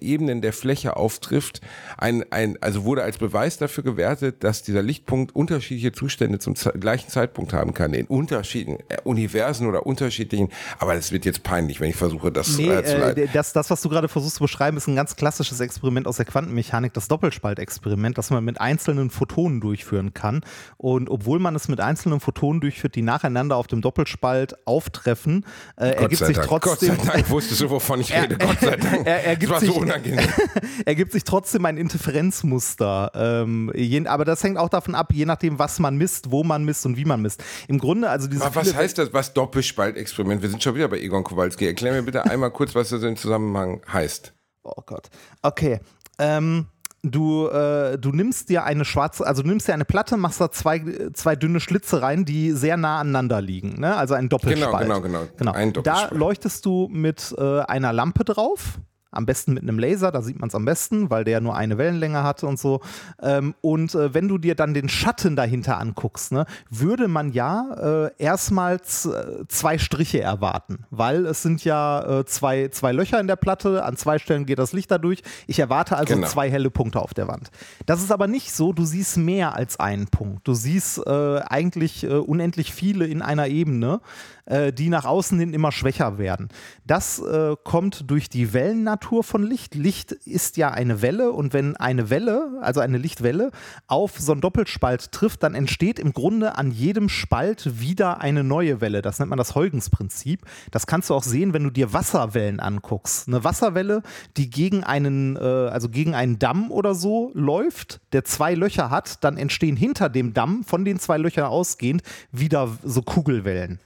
Ebenen der Fläche auftrifft, ein, ein, also wurde als Beweis dafür gewertet, dass dieser Lichtpunkt unterschiedliche Zustände zum ze gleichen Zeitpunkt haben kann, in unterschiedlichen äh, Universen oder unterschiedlichen, aber das wird jetzt peinlich, wenn ich versuche, das
Nee,
äh, zu leiten.
äh, das, das, was du gerade versuchst zu beschreiben, ist ein ganz klassisches Experiment aus der Quantenmechanik, das Doppelspaltexperiment, das man mit einzelnen Photonen durchführen kann. Und obwohl man es mit einzelnen Photonen durchführt, die nacheinander auf dem Doppelspalt auftreffen, äh, ergibt sich trotzdem.
Gott sei Dank wusstest du, wovon ich rede. Gott sei Dank.
er- ergibt sich-
unangenehm.
ergibt sich trotzdem ein Interferenzmuster. Ähm, je, aber das hängt auch davon ab, je nachdem, was man misst, wo man misst und wie man misst. Im Grunde, also diese
Aber was heißt das, was Doppelspaltexperiment? Wir sind schon wieder bei Egon Kowalski. Erklär mir bitte einmal kurz, was das im Zusammenhang heißt.
Oh Gott. Okay. Ähm, du, äh, du nimmst dir eine schwarze, also du nimmst dir eine Platte, machst da zwei, zwei dünne Schlitze rein, die sehr nah aneinander liegen, ne? also ein Doppelspalt.
Genau, genau, genau.
genau.
Ein
da
Doppelspalt.
leuchtest du mit äh, einer Lampe drauf. Am besten mit einem Laser, da sieht man es am besten, weil der nur eine Wellenlänge hatte und so. Ähm, und äh, wenn du dir dann den Schatten dahinter anguckst, ne, würde man ja äh, erstmals äh, zwei Striche erwarten, weil es sind ja äh, zwei, zwei Löcher in der Platte, an zwei Stellen geht das Licht dadurch. Ich erwarte also
Genau.
zwei helle Punkte auf der Wand. Das ist aber nicht so, du siehst mehr als einen Punkt. Du siehst äh, eigentlich äh, unendlich viele in einer Ebene, äh, die nach außen hin immer schwächer werden. Das äh, kommt durch die Wellennatur von Licht. Licht ist ja eine Welle und wenn eine Welle, also eine Lichtwelle, auf so einen Doppelspalt trifft, dann entsteht im Grunde an jedem Spalt wieder eine neue Welle. Das nennt man das Huygens-Prinzip. Das kannst du auch sehen, wenn du dir Wasserwellen anguckst. Eine Wasserwelle, die gegen einen, äh, also gegen einen Damm oder so läuft, der zwei Löcher hat, dann entstehen hinter dem Damm, von den zwei Löchern ausgehend, wieder so Kugelwellen.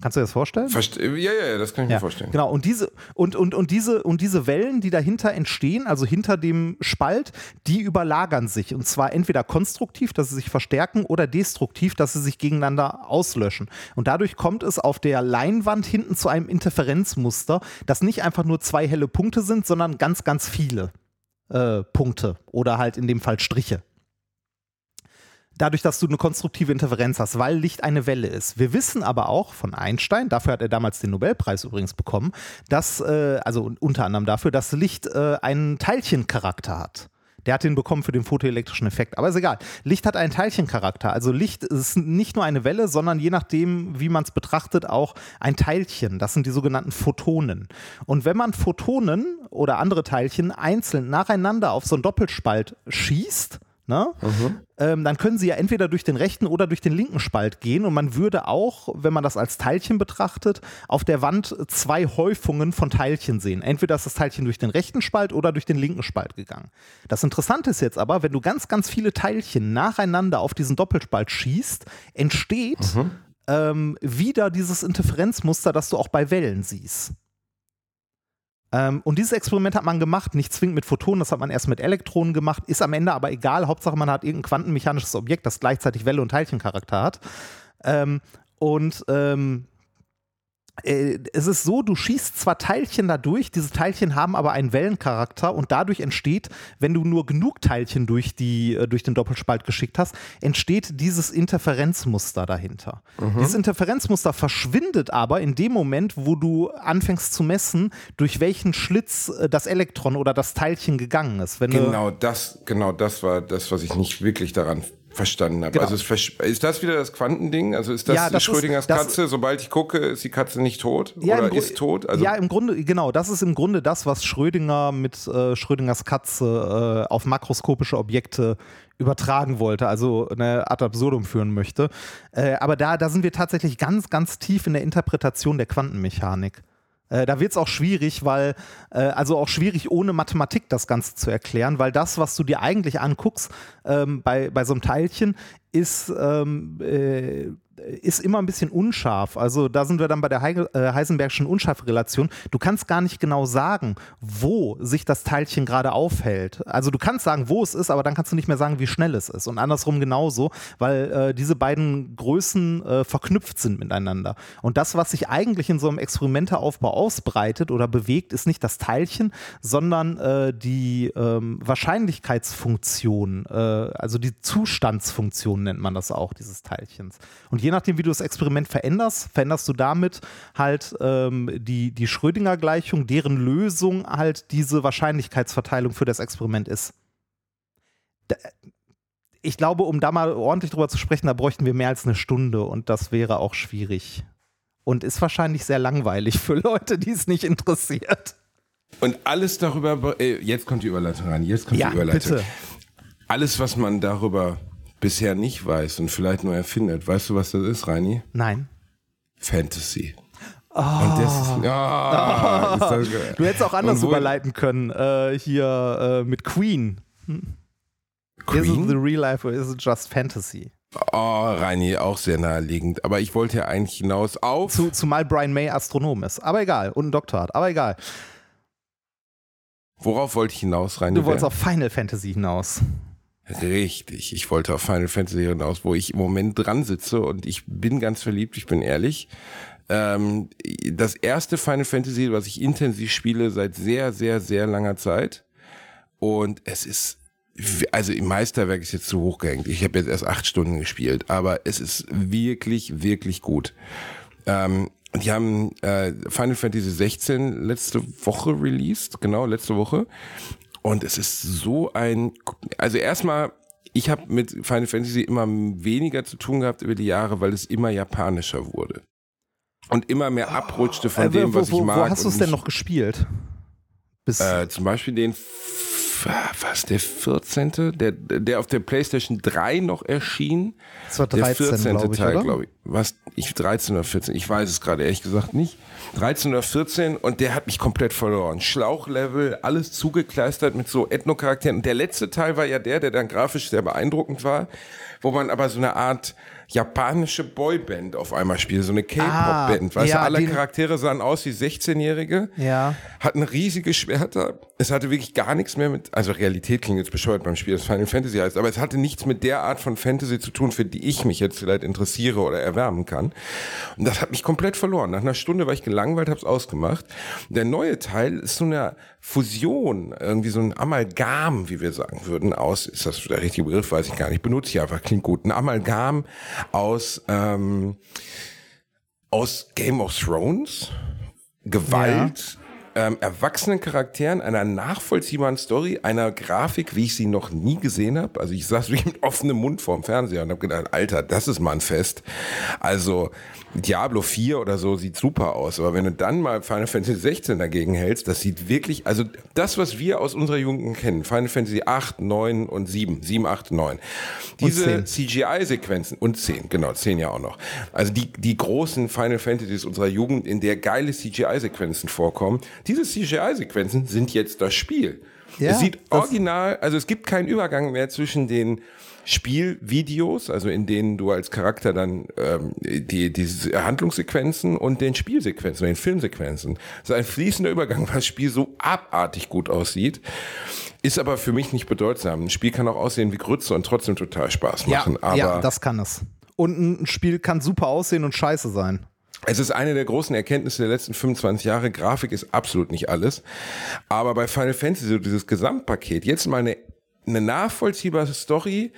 Kannst du dir das vorstellen?
Verste ja, ja, ja, das kann ich mir vorstellen.
Genau, und diese, und, und, und, diese, und diese Wellen, die dahinter entstehen, also hinter dem Spalt, die überlagern sich. Und zwar entweder konstruktiv, dass sie sich verstärken, oder destruktiv, dass sie sich gegeneinander auslöschen. Und dadurch kommt es auf der Leinwand hinten zu einem Interferenzmuster, das nicht einfach nur zwei helle Punkte sind, sondern ganz, ganz viele äh, Punkte oder halt in dem Fall Striche dadurch, dass du eine konstruktive Interferenz hast, weil Licht eine Welle ist. Wir wissen aber auch von Einstein, dafür hat er damals den Nobelpreis übrigens bekommen, dass, äh, also unter anderem dafür, dass Licht äh, einen Teilchencharakter hat. Der hat den bekommen für den photoelektrischen Effekt. Aber ist egal. Licht hat einen Teilchencharakter. Also Licht ist nicht nur eine Welle, sondern je nachdem, wie man es betrachtet, auch ein Teilchen. Das sind die sogenannten Photonen. Und wenn man Photonen oder andere Teilchen einzeln nacheinander auf so einen Doppelspalt schießt, ne, ähm, dann können sie ja entweder durch den rechten oder durch den linken Spalt gehen. Und man würde auch, wenn man das als Teilchen betrachtet, auf der Wand zwei Häufungen von Teilchen sehen. Entweder ist das Teilchen durch den rechten Spalt oder durch den linken Spalt gegangen. Das Interessante ist jetzt aber, wenn du ganz, ganz viele Teilchen nacheinander auf diesen Doppelspalt schießt, entsteht ähm, wieder dieses Interferenzmuster, das du auch bei Wellen siehst. Ähm, und dieses Experiment hat man gemacht, nicht zwingend mit Photonen, das hat man erst mit Elektronen gemacht, ist am Ende aber egal. Hauptsache, man hat irgendein quantenmechanisches Objekt, das gleichzeitig Welle- und Teilchencharakter hat. Ähm, und ähm, äh, es ist so, du schießt zwar Teilchen dadurch, diese Teilchen haben aber einen Wellencharakter und dadurch entsteht, wenn du nur genug Teilchen durch, die, äh, durch den Doppelspalt geschickt hast, entsteht dieses Interferenzmuster dahinter. Dieses Interferenzmuster verschwindet aber in dem Moment, wo du anfängst zu messen, durch welchen Schlitz äh, das Elektron oder das Teilchen gegangen ist. Wenn
Genau das, genau das war das, was ich nicht wirklich daran verstanden habe.
Genau.
Also ist das wieder das Quantending? Also ist das,
Ja, das ist-
Schrödingers
das-
Katze? Sobald ich gucke, ist die Katze nicht tot
Ja,
oder ist tot? Also
ja, im Grunde, genau, das ist im Grunde das, was Schrödinger mit äh, Schrödingers Katze äh, auf makroskopische Objekte übertragen wollte, also eine ad absurdum führen möchte. Äh, aber da, da sind wir tatsächlich ganz, ganz tief in der Interpretation der Quantenmechanik. Äh, da wird es auch schwierig, weil, äh, also auch schwierig ohne Mathematik das Ganze zu erklären, weil das, was du dir eigentlich anguckst ähm, bei, bei so einem Teilchen, ist, ähm, äh, ist immer ein bisschen unscharf. Also da sind wir dann bei der Heige, äh, Heisenbergschen Unscharfrelation. Du kannst gar nicht genau sagen, wo sich das Teilchen gerade aufhält. Also du kannst sagen, wo es ist, aber dann kannst du nicht mehr sagen, wie schnell es ist. Und andersrum genauso, weil äh, diese beiden Größen äh, verknüpft sind miteinander. Und das, was sich eigentlich in so einem Experimenteaufbau ausbreitet oder bewegt, ist nicht das Teilchen, sondern äh, die ähm, Wahrscheinlichkeitsfunktion, äh, also die Zustandsfunktion nennt man das auch, dieses Teilchens. Und je nachdem, wie du das Experiment veränderst, veränderst du damit halt ähm, die, die Schrödinger-Gleichung, deren Lösung halt diese Wahrscheinlichkeitsverteilung für das Experiment ist. Da, ich glaube, um da mal ordentlich drüber zu sprechen, da bräuchten wir mehr als eine Stunde und das wäre auch schwierig. Und ist wahrscheinlich sehr langweilig für Leute, die es nicht interessiert.
und alles darüber, äh, jetzt kommt die Überleitung rein, jetzt kommt
Ja,
die Überleitung.
bitte.
Alles, was man darüber bisher nicht weiß und vielleicht nur erfindet, weißt du, was das ist, Reini?
Nein.
Fantasy. Und das ist, ah, ist das.
Du hättest auch anders überleiten können. Äh, hier äh, mit Queen. Is it the
Queen?
real life or is it just fantasy?
Oh, Reini, auch sehr naheliegend. Aber ich wollte ja eigentlich hinaus auf.
Zu, zumal Brian May Astronom ist. Aber egal. Und einen Doktor hat. Aber egal.
Worauf wollte ich hinaus, rein?
Du wolltest auf Final Fantasy hinaus.
Richtig, ich wollte auf Final Fantasy hinaus, wo ich im Moment dran sitze und ich bin ganz verliebt, ich bin ehrlich. Ähm, das erste Final Fantasy, was ich intensiv spiele seit sehr, sehr, sehr langer Zeit. Und es ist, also im Meisterwerk ist jetzt zu hoch gehängt. Ich habe jetzt erst acht Stunden gespielt, aber es ist wirklich, wirklich gut. Ähm, die haben äh, Final Fantasy 16 letzte Woche released, genau, letzte Woche. Und es ist so ein, also erstmal, ich habe mit Final Fantasy immer weniger zu tun gehabt über die Jahre, weil es immer japanischer wurde. Und immer mehr abrutschte von
Äh,
dem,
wo,
was ich
wo,
mag.
Wo hast du es denn noch gespielt?
Äh, zum Beispiel den, was, der 14., der, der auf der PlayStation 3 noch erschien.
das war
Der
13,
14.
glaube ich,
Teil, glaube ich. Was, ich 13 oder 14, ich weiß es gerade ehrlich gesagt nicht. 13 oder 14 und der hat mich komplett verloren. Schlauchlevel, alles zugekleistert mit so Ethno-Charakteren. Und der letzte Teil war ja der, der dann grafisch sehr beeindruckend war, wo man aber so eine Art japanische Boyband auf einmal spielt, so eine K-Pop-Band.
Ah,
weißt
ja,
du, alle Charaktere sahen aus wie 16-Jährige,
Ja.
hatten riesige Schwerter. Es hatte wirklich gar nichts mehr mit, also Realität klingt jetzt bescheuert beim Spiel, das Final Fantasy heißt, aber es hatte nichts mit der Art von Fantasy zu tun, für die ich mich jetzt vielleicht interessiere oder erwärmen kann. Und das hat mich komplett verloren. Nach einer Stunde war ich gelangweilt, hab's ausgemacht. Der neue Teil ist so eine Fusion, irgendwie so ein Amalgam, wie wir sagen würden, aus, ist das der richtige Begriff, weiß ich gar nicht, benutze ich einfach, klingt gut. Ein Amalgam aus, ähm, aus Game of Thrones, Gewalt, ähm, erwachsenen Charakteren, einer nachvollziehbaren Story, einer Grafik, wie ich sie noch nie gesehen habe. Also ich saß wirklich mit offenem Mund vorm Fernseher und habe gedacht, Alter, das ist mal ein Fest. Also Diablo 4 oder so sieht super aus, aber wenn du dann mal Final Fantasy 16 dagegen hältst, das sieht wirklich, also das, was wir aus unserer Jugend kennen, Final Fantasy 8, 9 und 7, 7, 8, 9, diese
10.
CGI-Sequenzen und 10, genau, 10 ja auch noch. Also die, die großen Final Fantasies unserer Jugend, in der geile CGI-Sequenzen vorkommen, diese CGI-Sequenzen sind jetzt das Spiel.
Ja,
es sieht original, also es gibt keinen Übergang mehr zwischen den Spielvideos, also in denen du als Charakter dann ähm, die, die Handlungssequenzen und den Spielsequenzen, den Filmsequenzen. Das ist ein fließender Übergang, weil das Spiel so abartig gut aussieht. Ist aber für mich nicht bedeutsam. Ein Spiel kann auch aussehen wie Grütze und trotzdem total Spaß
Ja,
machen. aber
ja, das kann es. Und ein Spiel kann super aussehen und scheiße sein.
Es ist eine der großen Erkenntnisse der letzten 25 Jahre. Grafik ist absolut nicht alles. Aber bei Final Fantasy, so dieses Gesamtpaket, jetzt mal eine, eine nachvollziehbare Story,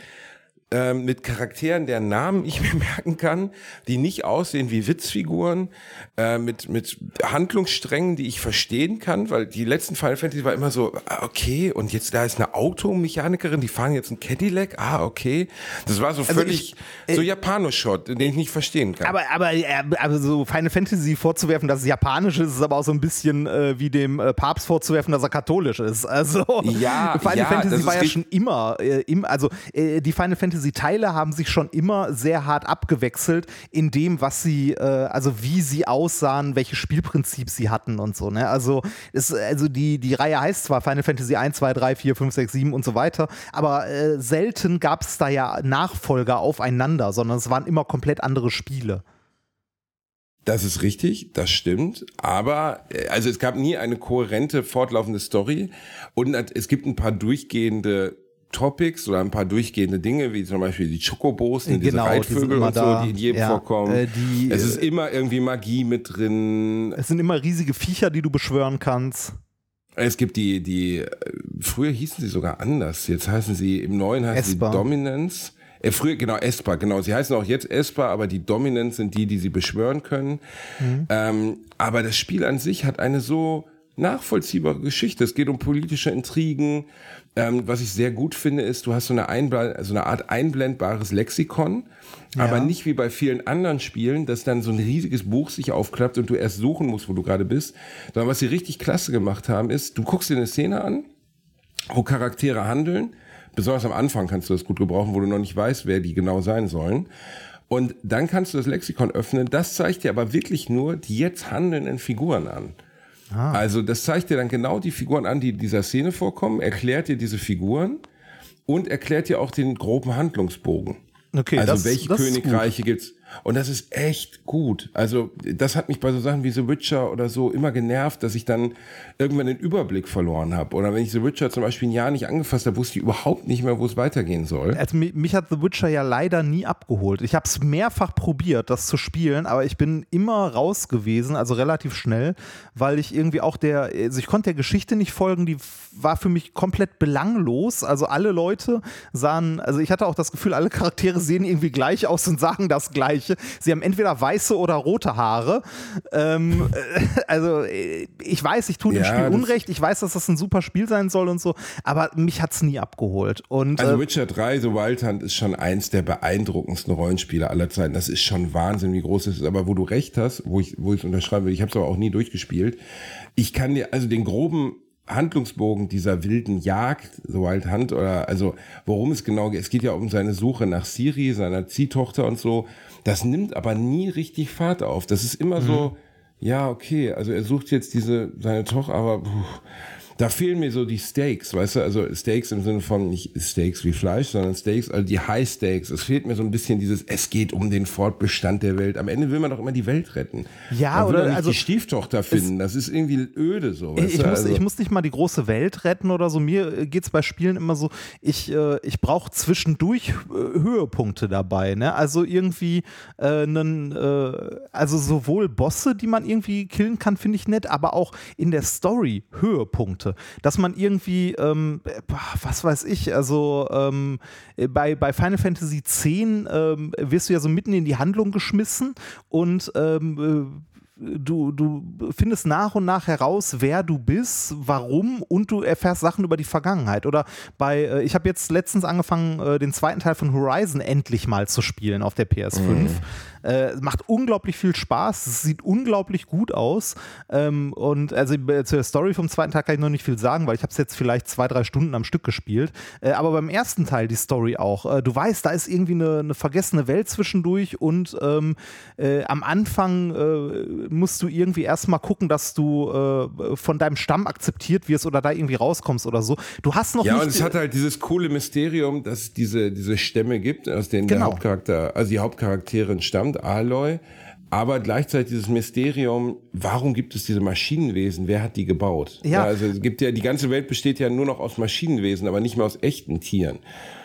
ähm, mit Charakteren, deren Namen ich mir merken kann, die nicht aussehen wie Witzfiguren, äh, mit, mit Handlungssträngen, die ich verstehen kann, weil die letzten Final Fantasy war immer so, ah, okay, und jetzt da ist eine Automechanikerin, die fahren jetzt ein Cadillac, ah, okay. Das war so völlig, so Japanoschott, den ich nicht verstehen kann.
Aber, aber, äh, aber so Final Fantasy vorzuwerfen, dass es japanisch ist, ist aber auch so ein bisschen äh, wie dem äh, Papst vorzuwerfen, dass er katholisch ist. Also
Ja,
Final
ja,
Fantasy war ja schon immer, äh, im, also äh, die Final Fantasy Teile haben sich schon immer sehr hart abgewechselt in dem, was sie, äh, also wie sie aussahen, welches Spielprinzip sie hatten und so. Ne? Also es, also die die Reihe heißt zwar Final Fantasy 1, 2, 3, 4, 5, 6, 7 und so weiter, aber äh, selten gab es da ja Nachfolger aufeinander, sondern es waren immer komplett andere Spiele.
Das ist richtig, das stimmt. Aber äh, also es gab nie eine kohärente, fortlaufende Story. Und es gibt ein paar durchgehende Topics oder ein paar durchgehende Dinge, wie zum Beispiel die Chocobos, ne, diese
Genau, die sind
Reitvögel
immer
und so,
da.
die in jedem
Ja,
vorkommen.
äh, die,
es ist
äh,
immer irgendwie Magie mit drin.
Es sind immer riesige Viecher, die du beschwören kannst.
Es gibt die, die, äh, früher hießen sie sogar anders. Jetzt heißen sie, im neuen heißen
Esper.
sie Dominance. Äh, früher, genau, Esper, genau. Sie heißen auch jetzt Esper, aber die Dominance sind die, die sie beschwören können. Ähm, aber das Spiel an sich hat eine so nachvollziehbare Geschichte. Es geht um politische Intrigen. Ähm, was ich sehr gut finde, ist, du hast so eine, Einbl so eine Art einblendbares Lexikon, aber nicht wie bei vielen anderen Spielen, dass dann so ein riesiges Buch sich aufklappt und du erst suchen musst, wo du gerade bist. Sondern was sie richtig klasse gemacht haben, ist, du guckst dir eine Szene an, wo Charaktere handeln. Besonders am Anfang kannst du das gut gebrauchen, wo du noch nicht weißt, wer die genau sein sollen. Und dann kannst du das Lexikon öffnen. Das zeigt dir aber wirklich nur die jetzt handelnden Figuren an. Also das zeigt dir dann genau die Figuren an, die in dieser Szene vorkommen, erklärt dir diese Figuren und erklärt dir auch den groben Handlungsbogen.
Okay,
also
das-
welche
das
Königreiche gibt's? Und das ist echt gut. Also, das hat mich bei so Sachen wie The Witcher oder so immer genervt, dass ich dann irgendwann den Überblick verloren habe. Oder wenn ich The Witcher zum Beispiel ein Jahr nicht angefasst habe, wusste ich überhaupt nicht mehr, wo es weitergehen soll.
Also, mich, hat The Witcher ja leider nie abgeholt. Ich habe es mehrfach probiert, das zu spielen, aber ich bin immer raus gewesen, also relativ schnell, weil ich irgendwie auch der, also ich konnte der Geschichte nicht folgen, die war für mich komplett belanglos. Also alle Leute sahen, also ich hatte auch das Gefühl, alle Charaktere sehen irgendwie gleich aus und sagen das Gleiche. Sie haben entweder weiße oder rote Haare. Ähm, also ich weiß, ich tue dem
Ja,
Spiel Unrecht. Ich weiß, dass das ein super Spiel sein soll und so, aber mich hat es nie abgeholt. Und
Also
äh,
Witcher 3, The Wild Hunt, ist schon eins der beeindruckendsten Rollenspiele aller Zeiten. Das ist schon Wahnsinn, wie groß es ist. Aber wo du recht hast, wo ich wo ich unterschreiben will, ich habe es aber auch nie durchgespielt. Ich kann dir also den groben Handlungsbogen dieser wilden Jagd, The Wild Hunt, oder also worum es genau geht, es geht ja um seine Suche nach Siri, seiner Ziehtochter und so. Das nimmt aber nie richtig Fahrt auf. Das ist immer so, ja, okay, also er sucht jetzt diese, seine Tochter, aber puh, da fehlen mir so die Steaks, weißt du, also Steaks im Sinne von nicht Steaks wie Fleisch, sondern Steaks, also die High Steaks. Es fehlt mir so ein bisschen dieses, es geht um den Fortbestand der Welt. Am Ende will man doch immer die Welt retten.
Ja,
man will
oder
nicht
also-
die Stieftochter finden. Das ist irgendwie öde so. Weißt
Ich,
du?
muss,
also,
ich muss nicht mal die große Welt retten oder so. Mir geht es bei Spielen immer so, ich, äh, ich brauche zwischendurch äh, Höhepunkte dabei. Ne? Also irgendwie äh, äh, also sowohl Bosse, die man irgendwie killen kann, finde ich nett, aber auch in der Story Höhepunkte. Dass man irgendwie, ähm, äh, was weiß ich, also ähm, äh, bei, bei Final Fantasy X ähm, wirst du ja so mitten in die Handlung geschmissen und ähm, äh, du, du findest nach und nach heraus, wer du bist, warum und du erfährst Sachen über die Vergangenheit. Oder bei, ich habe jetzt letztens angefangen, den zweiten Teil von Horizon endlich mal zu spielen auf der PS5. Äh, macht unglaublich viel Spaß, es sieht unglaublich gut aus. Ähm, und also äh, zur Story vom zweiten Teil kann ich noch nicht viel sagen, weil ich habe es jetzt vielleicht zwei, drei Stunden am Stück gespielt. Äh, aber beim ersten Teil die Story auch. Äh, du weißt, da ist irgendwie eine, eine vergessene Welt zwischendurch und ähm, äh, am Anfang äh, musst du irgendwie erstmal gucken, dass du von deinem Stamm akzeptiert wirst oder da irgendwie rauskommst oder so. Du hast noch
ja,
nicht.
und es hat halt dieses coole Mysterium, dass es diese, diese Stämme gibt, aus denen der
Genau.
Hauptcharakter, also die Hauptcharakterin stammt, Aloy. Aber gleichzeitig dieses Mysterium, warum gibt es diese Maschinenwesen? Wer hat die gebaut?
Ja.
also es gibt ja, die ganze Welt besteht ja nur noch aus Maschinenwesen, aber nicht mehr aus echten Tieren.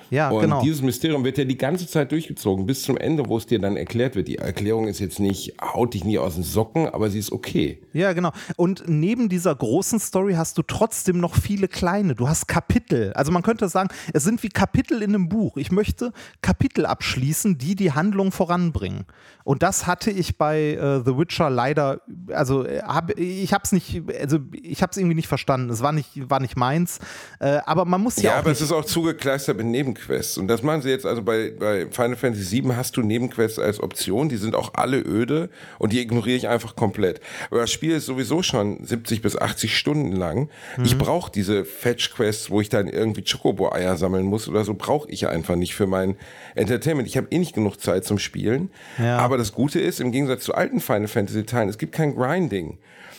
Ja,
Und
genau.
dieses Mysterium wird ja die ganze Zeit durchgezogen, bis zum Ende, wo es dir dann erklärt wird. Die Erklärung ist jetzt nicht, haut dich nie aus den Socken, aber sie ist okay.
Ja, genau. Und neben dieser großen Story hast du trotzdem noch viele kleine. Du hast Kapitel. Also man könnte sagen, es sind wie Kapitel in einem Buch. Ich möchte Kapitel abschließen, die die Handlung voranbringen. Und das hatte ich bei äh, The Witcher leider, also äh, hab, ich habe es nicht, also ich habe es irgendwie nicht verstanden. Es war nicht, war nicht meins. Äh, aber man muss ja,
Ja, aber es ist auch zugekleistert mit Nebenquests. Und das machen sie jetzt, also bei, bei Final Fantasy VII hast du Nebenquests als Option, die sind auch alle öde und die ignoriere ich einfach komplett. Aber das Spiel ist sowieso schon 70 bis 80 Stunden lang. Ich brauche diese Fetch-Quests, wo ich dann irgendwie Chocobo-Eier sammeln muss oder so, brauche ich einfach nicht für mein Entertainment. Ich habe eh nicht genug Zeit zum Spielen.
Ja.
Aber das Gute ist, im Gegensatz zu alten Final Fantasy-Teilen, es gibt kein Grinding.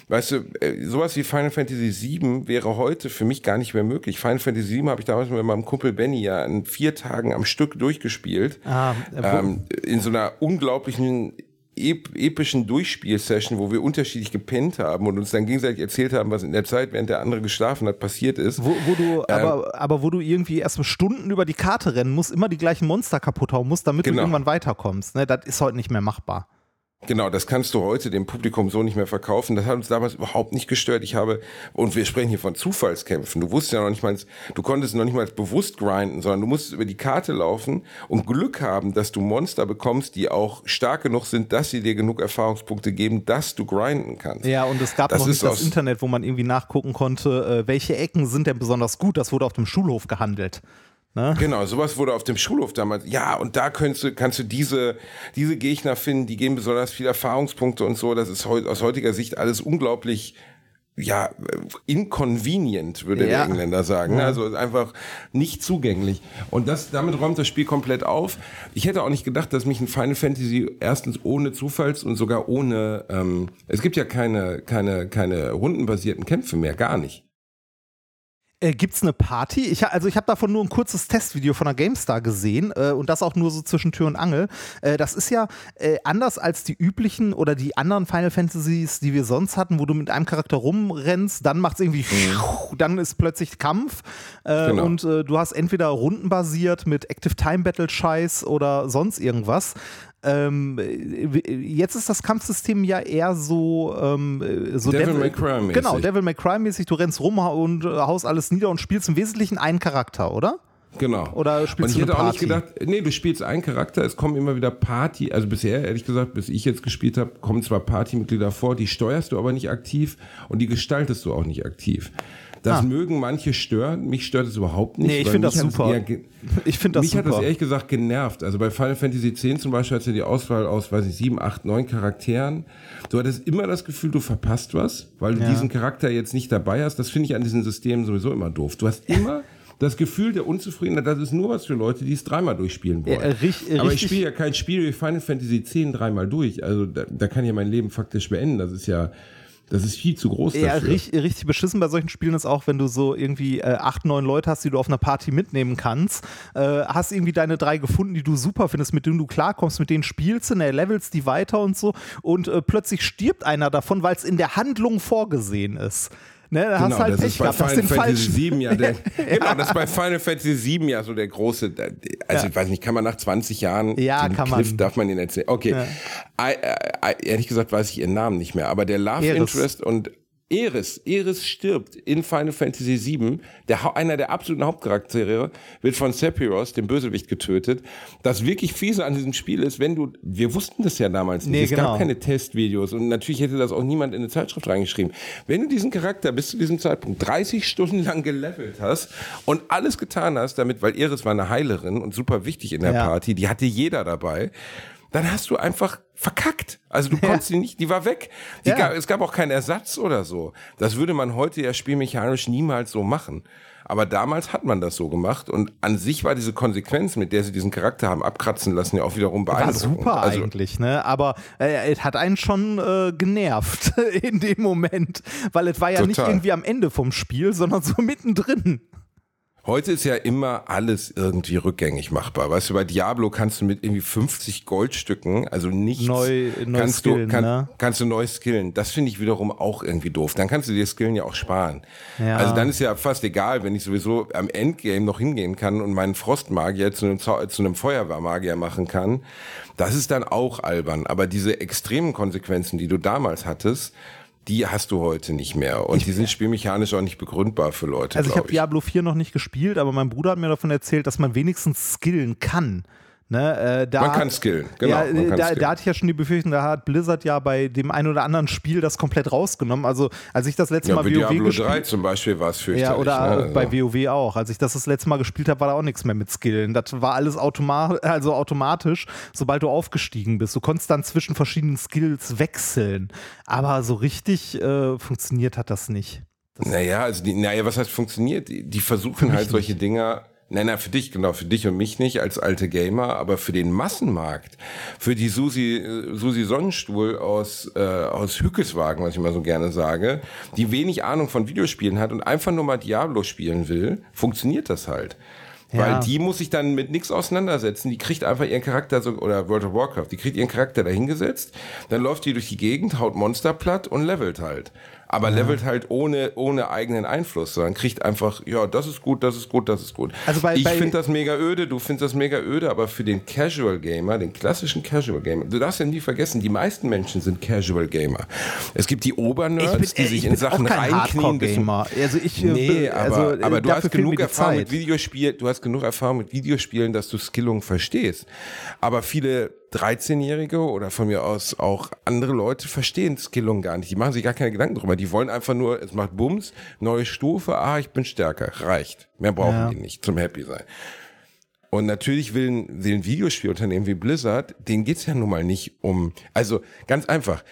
Weißt du, äh, sowas wie Final Fantasy VII wäre heute für mich gar nicht mehr möglich. Final Fantasy VII habe ich damals mit meinem Kumpel Benny ja in vier Tagen am Stück durchgespielt.
Ah, äh,
ähm, in so einer unglaublichen ep epischen Durchspielsession, wo wir unterschiedlich gepennt haben und uns dann gegenseitig erzählt haben, was in der Zeit, während der andere geschlafen hat, passiert ist.
wo, wo du,
Ähm,
aber, aber wo du irgendwie erst mal Stunden über die Karte rennen musst, immer die gleichen Monster kaputt hauen musst, damit du
Genau.
irgendwann weiterkommst. Ne? Das ist heute nicht mehr machbar.
Genau, das kannst du heute dem Publikum so nicht mehr verkaufen. Das hat uns damals überhaupt nicht gestört. Ich habe, und wir sprechen hier von Zufallskämpfen. Du wusstest ja noch nicht mal, du konntest noch nicht mal bewusst grinden, sondern du musstest über die Karte laufen und Glück haben, dass du Monster bekommst, die auch stark genug sind, dass sie dir genug Erfahrungspunkte geben, dass du grinden kannst.
Ja, und es gab
Das
noch nicht das Internet, wo man irgendwie nachgucken konnte, äh, welche Ecken sind denn besonders gut. Das wurde auf dem Schulhof gehandelt. Ne?
Genau, sowas wurde auf dem Schulhof damals. Ja, und da kannst du, kannst du diese, diese Gegner finden, die geben besonders viele Erfahrungspunkte und so. Das ist heu, aus heutiger Sicht alles unglaublich, ja, inconvenient, würde
Ja.
der Engländer sagen. Also einfach nicht zugänglich. Und das, damit räumt das Spiel komplett auf. Ich hätte auch nicht gedacht, dass mich ein Final Fantasy erstens ohne Zufalls und sogar ohne, ähm, es gibt ja keine, keine, keine rundenbasierten Kämpfe mehr, gar nicht.
Äh, Gibt es eine Party? Ich, also ich habe davon nur ein kurzes Testvideo von der GameStar gesehen äh, und das auch nur so zwischen Tür und Angel. Äh, das ist ja äh, anders als die üblichen oder die anderen Final Fantasies, die wir sonst hatten, wo du mit einem Charakter rumrennst, dann macht es irgendwie, mhm. dann ist plötzlich Kampf äh, genau. und äh, du hast entweder rundenbasiert mit Active Time Battle Scheiß oder sonst irgendwas. Ähm, jetzt ist das Kampfsystem ja eher so, ähm, so
Devil, Devil May Cry mäßig.
Genau, Devil May Cry mäßig. Du rennst rum und äh, haust alles nieder und spielst im Wesentlichen einen Charakter, oder?
Genau.
Oder spielst
und ich
du
hätte auch nicht gedacht, nee, du spielst einen Charakter, es kommen immer wieder Party, also bisher, ehrlich gesagt, bis ich jetzt gespielt habe, kommen zwar Partymitglieder vor, die steuerst du aber nicht aktiv und die gestaltest du auch nicht aktiv. Das ah. mögen manche stören. Mich stört es überhaupt nicht.
Nee, ich finde das super.
Ich finde das Mich super. hat das ehrlich gesagt genervt. Also bei Final Fantasy X zum Beispiel hast du die Auswahl aus, weiß ich, sieben, acht, neun Charakteren. Du hattest immer das Gefühl, du verpasst was, weil du ja. diesen Charakter jetzt nicht dabei hast. Das finde ich an diesen Systemen sowieso immer doof. Du hast immer das Gefühl der Unzufriedenheit, das ist nur was für Leute, die es dreimal durchspielen wollen. Ja, richtig, Aber ich spiele ja kein Spiel wie Final Fantasy X dreimal durch. Also da, da kann ja mein Leben faktisch beenden. Das ist ja das ist viel zu groß
ja, dafür. Richtig, richtig beschissen bei solchen Spielen ist auch, wenn du so irgendwie äh, acht, neun Leute hast, die du auf einer Party mitnehmen kannst. Äh, hast irgendwie deine drei gefunden, die du super findest, mit denen du klarkommst, mit denen spielst du, ne, levelst die weiter und so. Und äh, plötzlich stirbt einer davon, weil es in der Handlung vorgesehen ist. Ne, da genau, hast halt
das Pech ist bei Final Fantasy 7 ja der. Genau, das ist bei Final Fantasy 7 ja so der große, also ja. ich weiß nicht, kann man nach 20 Jahren,
ja, kann
Cliff,
man.
darf man ihn erzählen? Okay, ja. I, I, I, ehrlich gesagt weiß ich ihren Namen nicht mehr, aber der Love Eris. Interest und Eris, Eris stirbt in Final Fantasy VII. Der, einer der absoluten Hauptcharaktere wird von Sephiroth, dem Bösewicht, getötet. Das wirklich fiese an diesem Spiel ist, wenn du, wir wussten das ja damals nicht. Nee, es genau. gab keine Testvideos und natürlich hätte das auch niemand in eine Zeitschrift reingeschrieben. Wenn du diesen Charakter bis zu diesem Zeitpunkt 30 Stunden lang gelevelt hast und alles getan hast damit, weil Eris war eine Heilerin und super wichtig in der ja. Party, die hatte jeder dabei dann hast du einfach verkackt. Also du ja. konntest die nicht, die war weg. Die ja. gab, es gab auch keinen Ersatz oder so. Das würde man heute ja spielmechanisch niemals so machen. Aber damals hat man das so gemacht und an sich war diese Konsequenz, mit der sie diesen Charakter haben abkratzen lassen, ja auch wiederum beeindruckend.
War super also, eigentlich, ne? Aber äh, es hat einen schon äh, genervt in dem Moment, weil es war ja total. nicht irgendwie am Ende vom Spiel, sondern so mittendrin.
Heute ist ja immer alles irgendwie rückgängig machbar. Weißt du, bei Diablo kannst du mit irgendwie 50 Goldstücken, also nichts,
neu, neu
kannst,
skillen,
du, kann,
ne?
kannst du neu skillen. Das finde ich wiederum auch irgendwie doof. Dann kannst du dir Skillen ja auch sparen. Ja. Also dann ist ja fast egal, wenn ich sowieso am Endgame noch hingehen kann und meinen Frostmagier zu einem, zu einem Feuerwehrmagier machen kann. Das ist dann auch albern. Aber diese extremen Konsequenzen, die du damals hattest, die hast du heute nicht mehr. Und ich, die sind spielmechanisch auch nicht begründbar für Leute.
Also ich habe Diablo 4 noch nicht gespielt, aber mein Bruder hat mir davon erzählt, dass man wenigstens skillen kann. Ne, äh, da,
man kann skillen, genau.
Ja, da, skillen. da hatte ich ja schon die Befürchtung, da hat Blizzard ja bei dem einen oder anderen Spiel das komplett rausgenommen. Also als ich das letzte ja, Mal WoW
Diablo gespielt 3 zum Beispiel war es fürchterlich.
Ja, oder
ne?
also. bei WoW auch. Als ich das das letzte Mal gespielt habe, war da auch nichts mehr mit Skillen. Das war alles automa also automatisch, sobald du aufgestiegen bist. Du konntest dann zwischen verschiedenen Skills wechseln. Aber so richtig äh, funktioniert hat das nicht. Das
naja, also die, naja, was heißt funktioniert? Die, die versuchen halt solche Dinger Nein, nein, für dich, genau, für dich und mich nicht als alte Gamer, aber für den Massenmarkt, für die Susi, äh, Susi Sonnenstuhl aus, äh, aus Hückeswagen, was ich immer so gerne sage, die wenig Ahnung von Videospielen hat und einfach nur mal Diablo spielen will, funktioniert das halt. Ja. Weil die muss sich dann mit nichts auseinandersetzen. Die kriegt einfach ihren Charakter so, oder World of Warcraft, die kriegt ihren Charakter dahingesetzt, dann läuft die durch die Gegend, haut Monster platt und levelt halt aber ja. levelt halt ohne, ohne eigenen Einfluss, sondern kriegt einfach, ja, das ist gut, das ist gut, das ist gut. Also bei, ich finde das mega öde, du findest das mega öde, aber für den Casual Gamer, den klassischen Casual Gamer, du darfst ja nie vergessen, die meisten Menschen sind Casual Gamer. Es gibt die Obernerds, die sich in Sachen reinknien.
Gamer. Also ich, äh,
nee, aber, also, aber du hast genug Erfahrung mit Videospielen, du hast genug Erfahrung mit Videospielen, dass du Skillung verstehst. Aber viele 13-Jährige oder von mir aus auch andere Leute verstehen Skillung gar nicht. Die machen sich gar keine Gedanken drüber. Die wollen einfach nur, es macht Bums, neue Stufe, ah, ich bin stärker. Reicht. Mehr brauchen ja. die nicht zum Happy sein. Und natürlich will ein, will ein Videospielunternehmen wie Blizzard, denen geht's ja nun mal nicht um, also ganz einfach.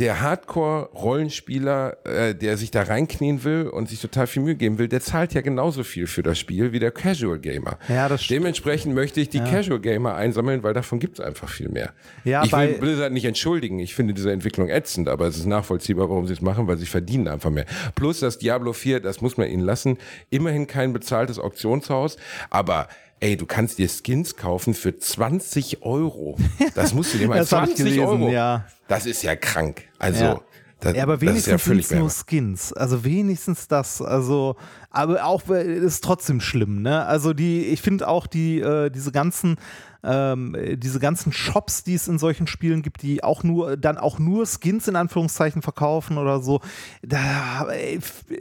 Der Hardcore-Rollenspieler, äh, der sich da reinknien will und sich total viel Mühe geben will, der zahlt ja genauso viel für das Spiel wie der Casual Gamer.
Ja, das stimmt.
Dementsprechend möchte ich die Casual Gamer einsammeln, weil davon gibt es einfach viel mehr.
Ja,
ich will Blizzard nicht entschuldigen. Ich finde diese Entwicklung ätzend, aber es ist nachvollziehbar, warum sie es machen, weil sie verdienen einfach mehr. Plus das Diablo 4, das muss man ihnen lassen. Immerhin kein bezahltes Auktionshaus, aber Ey, du kannst dir Skins kaufen für 20 Euro. Das musst du dir mal
Das hab ich
20
gelesen,
Euro.
ja.
Das ist ja krank. Also,
Ja.
das,
Ja, aber
ja
wenigstens
völlig
sind es nur. Skins. Also wenigstens das. Also, aber auch ist trotzdem schlimm, ne? Also die, ich finde auch die, äh, diese ganzen, ähm, äh, diese ganzen Shops, die es in solchen Spielen gibt, die auch nur, dann auch nur Skins in Anführungszeichen verkaufen oder so, da äh,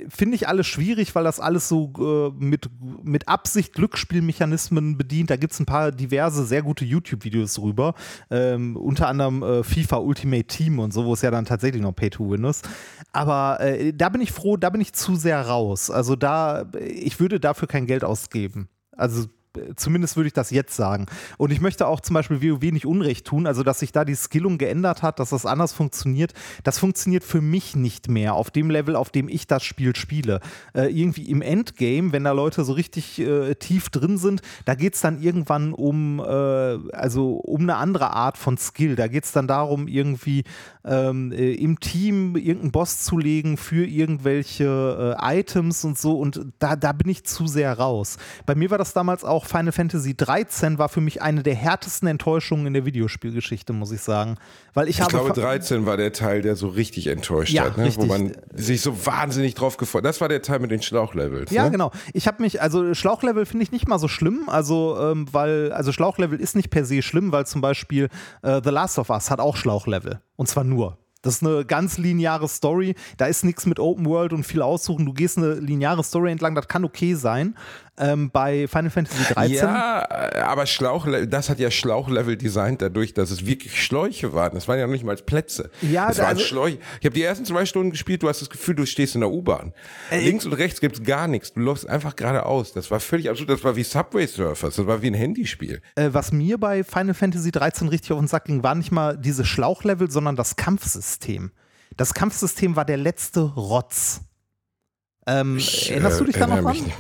finde ich alles schwierig, weil das alles so äh, mit, mit Absicht Glücksspielmechanismen bedient. Da gibt es ein paar diverse, sehr gute YouTube-Videos drüber. Ähm, unter anderem äh, FIFA Ultimate Team und so, wo es ja dann tatsächlich noch Pay-to-Win ist. Aber äh, da bin ich froh, da bin ich zu sehr raus. Also da, ich würde dafür kein Geld ausgeben. Also äh, Zumindest würde ich das jetzt sagen. Und ich möchte auch zum Beispiel WoW nicht Unrecht tun, also dass sich da die Skillung geändert hat, dass das anders funktioniert. Das funktioniert für mich nicht mehr auf dem Level, auf dem ich das Spiel spiele. Äh, irgendwie im Endgame, wenn da Leute so richtig äh, tief drin sind, da geht es dann irgendwann um, äh, also um eine andere Art von Skill. Da geht es dann darum, irgendwie ähm, äh, im Team irgendeinen Boss zu legen für irgendwelche äh, Items und so. Und da, da bin ich zu sehr raus. Bei mir war das damals auch Final Fantasy 13 war für mich eine der härtesten Enttäuschungen in der Videospielgeschichte, muss ich sagen. Weil ich,
Ich
habe
glaube,
fa-
13 war der Teil, der so richtig enttäuscht
Ja,
hat, ne? wo
richtig.
man sich so wahnsinnig drauf gefreut Das war der Teil mit den Schlauchlevels.
Ja,
ne?
genau. Ich habe mich, also Schlauchlevel finde ich nicht mal so schlimm, also ähm, weil, also Schlauchlevel ist nicht per se schlimm, weil zum Beispiel äh, The Last of Us hat auch Schlauchlevel und zwar nur. Das ist eine ganz lineare Story. Da ist nichts mit Open World und viel aussuchen. Du gehst eine lineare Story entlang, das kann okay sein. Ähm, bei Final Fantasy 13.
Ja, äh, aber Schlauchlevel, das hat ja Schlauchlevel designt dadurch, dass es wirklich Schläuche waren. Das waren ja noch nicht mal Plätze.
Ja,
das waren
also-
Schläuche. Ich habe die ersten zwei Stunden gespielt, du hast das Gefühl, du stehst in der U-Bahn. Links und rechts gibt's gar nichts. Du läufst einfach geradeaus. Das war völlig absurd. Das war wie Subway Surfers. Das war wie ein Handyspiel.
Äh, was mir bei Final Fantasy 13 richtig auf den Sack ging, war nicht mal diese Schlauchlevel, sondern das Kampfsystem. Das Kampfsystem war der letzte Rotz. Ähm, erinnerst du dich da noch dran?
nicht.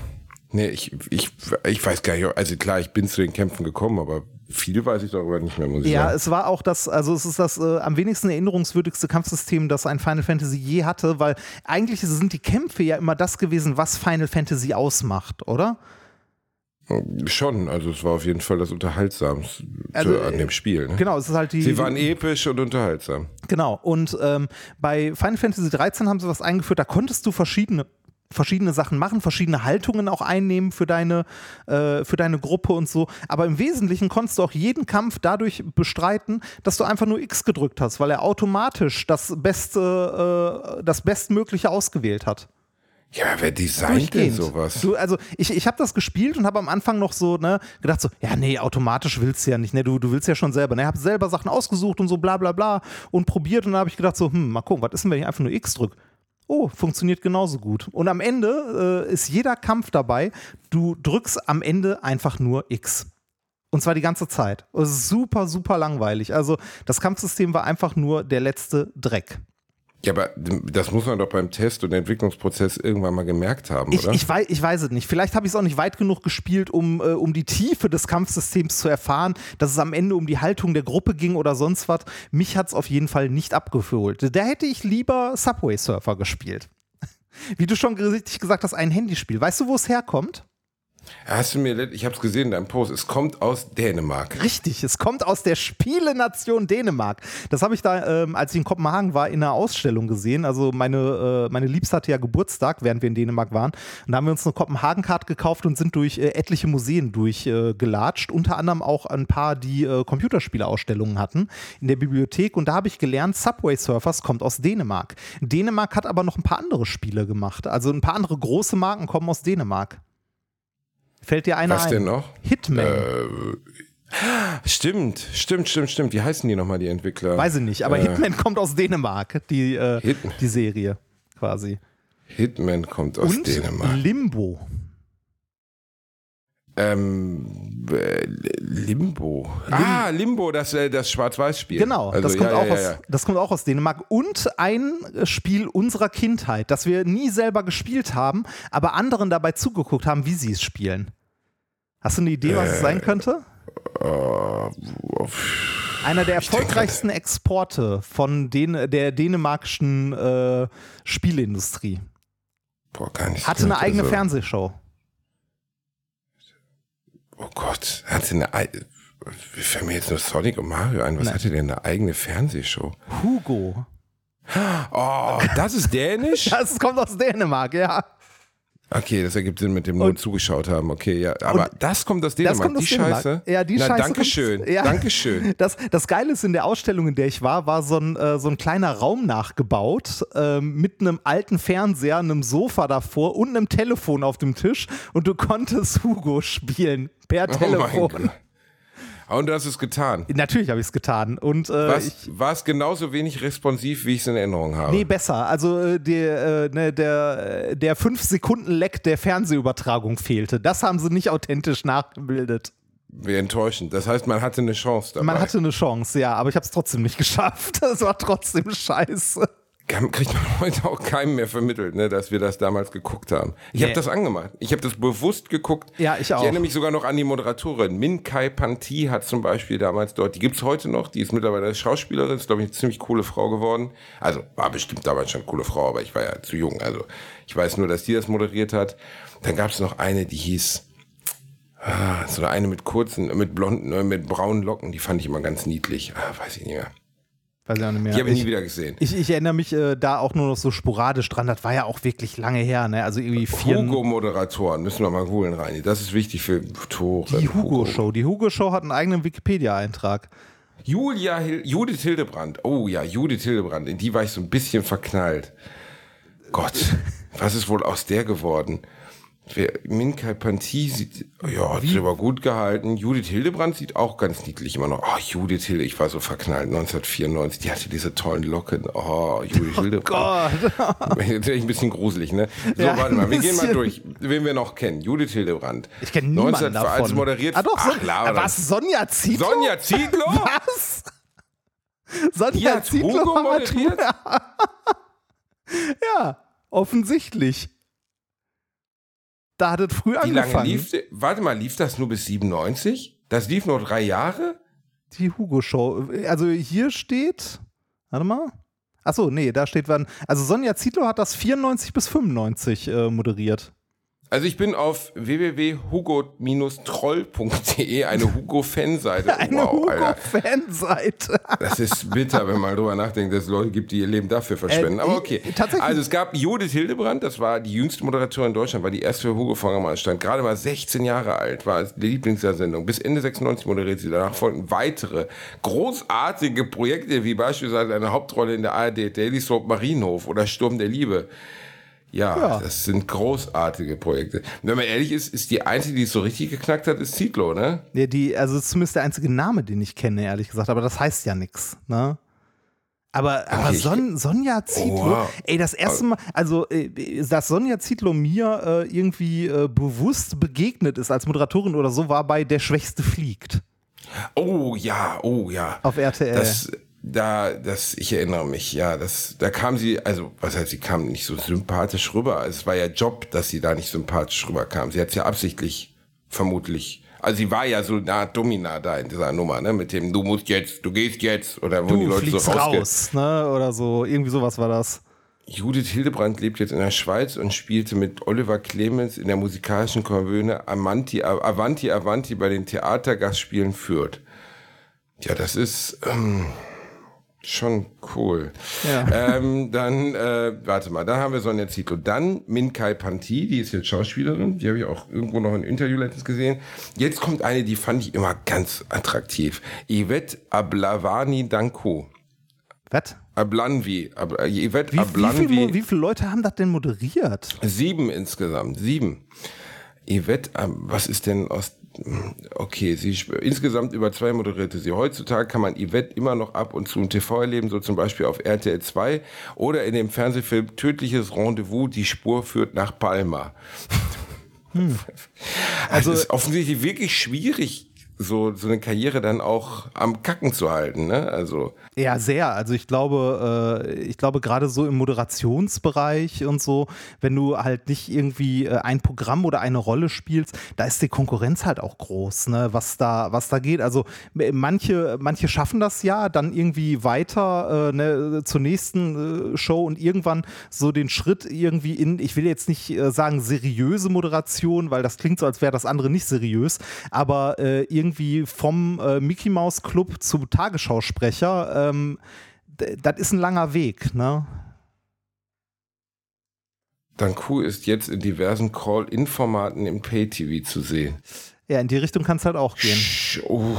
Nee, ich, ich, ich weiß gar nicht. Also klar, ich bin zu den Kämpfen gekommen, aber viel weiß ich darüber nicht mehr, muss ich
Ja,
sagen.
es war auch das, also es ist das äh, am wenigsten erinnerungswürdigste Kampfsystem, das ein Final Fantasy je hatte, weil eigentlich sind die Kämpfe ja immer das gewesen, was Final Fantasy ausmacht, oder?
Schon, also es war auf jeden Fall das Unterhaltsamste
Also,
an dem Spiel. Ne?
Genau, es ist halt die.
Sie waren episch und unterhaltsam.
Genau. Und ähm, bei Final Fantasy 13 haben sie was eingeführt, da konntest du verschiedene verschiedene Sachen machen, verschiedene Haltungen auch einnehmen für deine, äh, für deine Gruppe und so. Aber im Wesentlichen konntest du auch jeden Kampf dadurch bestreiten, dass du einfach nur X gedrückt hast, weil er automatisch das Beste, äh, das Bestmögliche ausgewählt hat.
Ja, wer designt denn sowas?
Du, also ich, ich habe das gespielt und habe am Anfang noch so ne, gedacht so, ja nee, automatisch willst du ja nicht, ne, du, du willst ja schon selber. Ne, ich habe selber Sachen ausgesucht und so bla bla bla und probiert und dann habe ich gedacht so, hm, mal gucken, was ist denn, wenn ich einfach nur X drücke? Oh, funktioniert genauso gut. Und am Ende äh, ist jeder Kampf dabei, du drückst am Ende einfach nur X. Und zwar die ganze Zeit. Super, super langweilig. Also das Kampfsystem war einfach nur der letzte Dreck.
Ja, aber das muss man doch beim Test und Entwicklungsprozess irgendwann mal gemerkt haben,
Ich,
oder?
ich, weiß, ich weiß es nicht. Vielleicht habe ich es auch nicht weit genug gespielt, um, äh, um die Tiefe des Kampfsystems zu erfahren, dass es am Ende um die Haltung der Gruppe ging oder sonst was. Mich hat es auf jeden Fall nicht abgeholt. Da hätte ich lieber Subway Surfer gespielt. Wie du schon richtig gesagt hast, ein Handyspiel. Weißt du, wo es herkommt?
Hast du mir, ich habe es gesehen in deinem Post, es kommt aus Dänemark.
Richtig, es kommt aus der Spielenation Dänemark. Das habe ich da, ähm, als ich in Kopenhagen war, in einer Ausstellung gesehen. Also meine, äh, meine Liebste hatte ja Geburtstag, während wir in Dänemark waren. Und da haben wir uns eine Kopenhagen-Card gekauft und sind durch äh, etliche Museen durchgelatscht. Unter anderem auch ein paar, die äh, Computerspieleausstellungen hatten in der Bibliothek. Und da habe ich gelernt, Subway Surfers kommt aus Dänemark. Dänemark hat aber noch ein paar andere Spiele gemacht. Also ein paar andere große Marken kommen aus Dänemark. Fällt dir einer
Was
ein?
denn noch?
Hitman.
Stimmt, stimmt, stimmt, stimmt. Wie heißen die nochmal, die Entwickler?
Weiß ich nicht, aber
Äh,
Hitman kommt aus Dänemark, die, äh, die Serie quasi.
Hitman kommt aus
Und
Dänemark.
Limbo.
Ähm, Äh, Limbo. Ah, Limbo, das, äh, das Schwarz-Weiß-Spiel.
Genau,
Also,
das, kommt
ja,
auch
ja,
aus,
ja.
das kommt auch aus Dänemark. Und ein Spiel unserer Kindheit, das wir nie selber gespielt haben, aber anderen dabei zugeguckt haben, wie sie es spielen. Hast du eine Idee, was es
Äh,
sein könnte? Einer der erfolgreichsten Exporte von den, der dänemarkischen äh, Spieleindustrie.
Boah, gar nicht.
Hatte eine eigene
also-
Fernsehshow.
Oh Gott, hatte eine. ei- Wie fällt mir jetzt nur Sonic und Mario ein? Was
Nein.
hatte denn eine eigene Fernsehshow?
Hugo.
Oh, das ist dänisch?
Das kommt aus Dänemark, ja.
Okay, das ergibt Sinn mit dem nur zugeschaut haben. Okay, ja. Aber das kommt aus Dänemark,
Das kommt aus
die
Dänemark.
Scheiße.
Ja, die
Na,
Scheiße.
Dankeschön.
Ja.
Dankeschön.
Das, das Geile ist, in der Ausstellung, in der ich war, war so ein, äh, so ein kleiner Raum nachgebaut ähm, mit einem alten Fernseher, einem Sofa davor und einem Telefon auf dem Tisch und du konntest Hugo spielen per
Oh
Telefon.
Gott. Und du hast es getan.
Natürlich habe ich es getan. Und äh,
War es,
ich,
war es genauso wenig responsiv, wie ich es in Erinnerung habe?
Nee, besser. Also äh, der, äh, ne, der, äh, der 5-Sekunden-Leck der Fernsehübertragung fehlte. Das haben sie nicht authentisch nachgebildet.
Wie enttäuschend. Das heißt, man hatte eine Chance dabei.
Man hatte eine Chance, ja, aber ich habe es trotzdem nicht geschafft. Es war trotzdem scheiße.
Kriegt man heute auch keinem mehr vermittelt, ne, dass wir das damals geguckt haben. Ich
Nee.
habe das angemacht. Ich habe das bewusst geguckt.
Ja, ich auch.
Ich erinnere mich sogar noch an die Moderatorin. Min Kai Panti hat zum Beispiel damals dort, die gibt's heute noch, die ist mittlerweile Schauspielerin, ist, glaube ich, eine ziemlich coole Frau geworden. Also war bestimmt damals schon eine coole Frau, aber ich war ja zu jung. Also ich weiß nur, dass die das moderiert hat. Dann gab's noch eine, die hieß, ah, so eine mit kurzen, mit blonden, äh, mit braunen Locken, die fand ich immer ganz niedlich. Ah, weiß ich nicht mehr.
Weiß ich auch nicht mehr.
Die habe ich nie wieder gesehen.
ich, ich erinnere mich äh, da auch nur noch so sporadisch dran. Das war ja auch wirklich lange her, ne? Also irgendwie vier.
Hugo-Moderatoren, müssen wir mal googeln, Reini. Das ist wichtig für Tore.
Die Hugo-Show. Die Hugo-Show hat einen eigenen Wikipedia-Eintrag.
Julia Hil Judith Hildebrand. Oh ja, Judith Hildebrand. In die war ich so ein bisschen verknallt. Gott, was ist wohl aus der geworden? Wer, Minkai Panti sieht, ja, hat sich aber gut gehalten. Judith Hildebrand sieht auch ganz niedlich immer noch. Oh, Judith Hilde, ich war so verknallt 1994. Die hatte diese tollen Locken. Oh, Judith Hildebrand.
Gott.
Ich ein bisschen gruselig, ne? So,
Ja,
warte mal, wir gehen mal durch. Wen wir noch kennen. Judith Hildebrand.
Ich kenne niemanden
19 Als
davon.
moderiert.
Ah doch,
Ach, laber
was? Sonja Zietlow?
Sonja Zietlow?
Was? Sonja Zietlow hat-
moderiert?
Ja, offensichtlich. Da hat es früh
Wie
angefangen.
lange lief, warte mal, lief das nur bis 97? Das lief nur drei Jahre?
Die Hugo-Show. Also hier steht, warte mal. Achso, nee, da steht wann. Also Sonja Zietlow hat das 94 bis 95 äh, moderiert.
Also ich bin auf www.hugo-troll.de, eine Hugo-Fanseite.
Eine
wow.
Hugo-Fanseite.
Das ist bitter, wenn man drüber nachdenkt, dass es Leute gibt, die ihr Leben dafür verschwenden.
Äh,
Aber okay.
tatsächlich-
Also es gab Judith Hildebrand, das war die jüngste Moderatorin in Deutschland, war die erste für Hugo Fangermann stand. Gerade mal 16 Jahre alt, war die Lieblingssendung. Bis Ende 96 moderiert sie. Danach folgten weitere großartige Projekte, wie beispielsweise eine Hauptrolle in der ARD Daily Soap Marienhof oder Sturm der Liebe. Ja,
Ja.
das sind großartige Projekte. Wenn man ehrlich ist, ist die einzige, die es so richtig geknackt hat, ist Zietlow, ne?
Ja, die, also zumindest der einzige Name, den ich kenne, ehrlich gesagt. Aber das heißt ja nichts, ne? Aber, aber
ich-
Son, Sonja Zietlow,
wow.
ey, das erste Mal, also, äh, dass Sonja Zietlow mir äh, irgendwie äh, bewusst begegnet ist als Moderatorin oder so, war bei Der Schwächste fliegt
Oh ja, oh ja.
auf RTL.
Das, da, das, ich erinnere mich, ja, das, da kam sie, also, was heißt, sie kam nicht so sympathisch rüber. Es war ja Job, dass sie da nicht sympathisch rüberkam. Sie hat es ja absichtlich, vermutlich. Also sie war ja so eine Art Domina da in dieser Nummer, ne, mit dem, du musst jetzt, du gehst jetzt, oder wo die Leute so rausgehen.
raus, ne? Oder so, irgendwie sowas war das.
Judith Hildebrand lebt jetzt in der Schweiz und spielte mit Oliver Clemens in der musikalischen Komödie Amanti, Avanti Avanti bei den Theatergastspielen Fürth. Ja, das ist ähm, schon cool.
Ja.
Ähm, dann, äh, warte mal, dann haben wir Sonja Zietlow. Dann Minkai Panti, die ist jetzt Schauspielerin. Die habe ich auch irgendwo noch in Interview letztens gesehen. Jetzt kommt eine, die fand ich immer ganz attraktiv. Yvette Ablavani Danko.
Was?
Ablanvi. Ab, äh, Yvette
Wie, wie,
Ablanvi.
viel, wie viele Leute haben das denn moderiert?
Sieben insgesamt, sieben. Yvette, ähm, was ist denn aus, okay, sie, insgesamt über zwei moderierte sie. Heutzutage kann man Yvette immer noch ab und zu im TV erleben, so zum Beispiel auf RTL 2 oder in dem Fernsehfilm Tödliches Rendezvous, die Spur führt nach Palma. Also, es ist offensichtlich wirklich schwierig, so, so eine Karriere dann auch am Kacken zu halten, ne? Also.
Ja, sehr. Also ich glaube, äh, ich glaube gerade so im Moderationsbereich und so, wenn du halt nicht irgendwie äh, ein Programm oder eine Rolle spielst, da ist die Konkurrenz halt auch groß, ne? Was da, was da geht. Also manche, manche schaffen das ja, dann irgendwie weiter äh, ne, zur nächsten äh, Show und irgendwann so den Schritt irgendwie in, ich will jetzt nicht äh, sagen seriöse Moderation, weil das klingt so, als wäre das andere nicht seriös, aber äh, irgendwie vom äh, Mickey Mouse Club zu Tagesschausprecher, ähm, das ist ein langer Weg, ne?
Danku ist jetzt in diversen Call-In-Formaten im Pay-TV zu sehen.
Ja, in die Richtung kann es halt auch gehen.
Oh.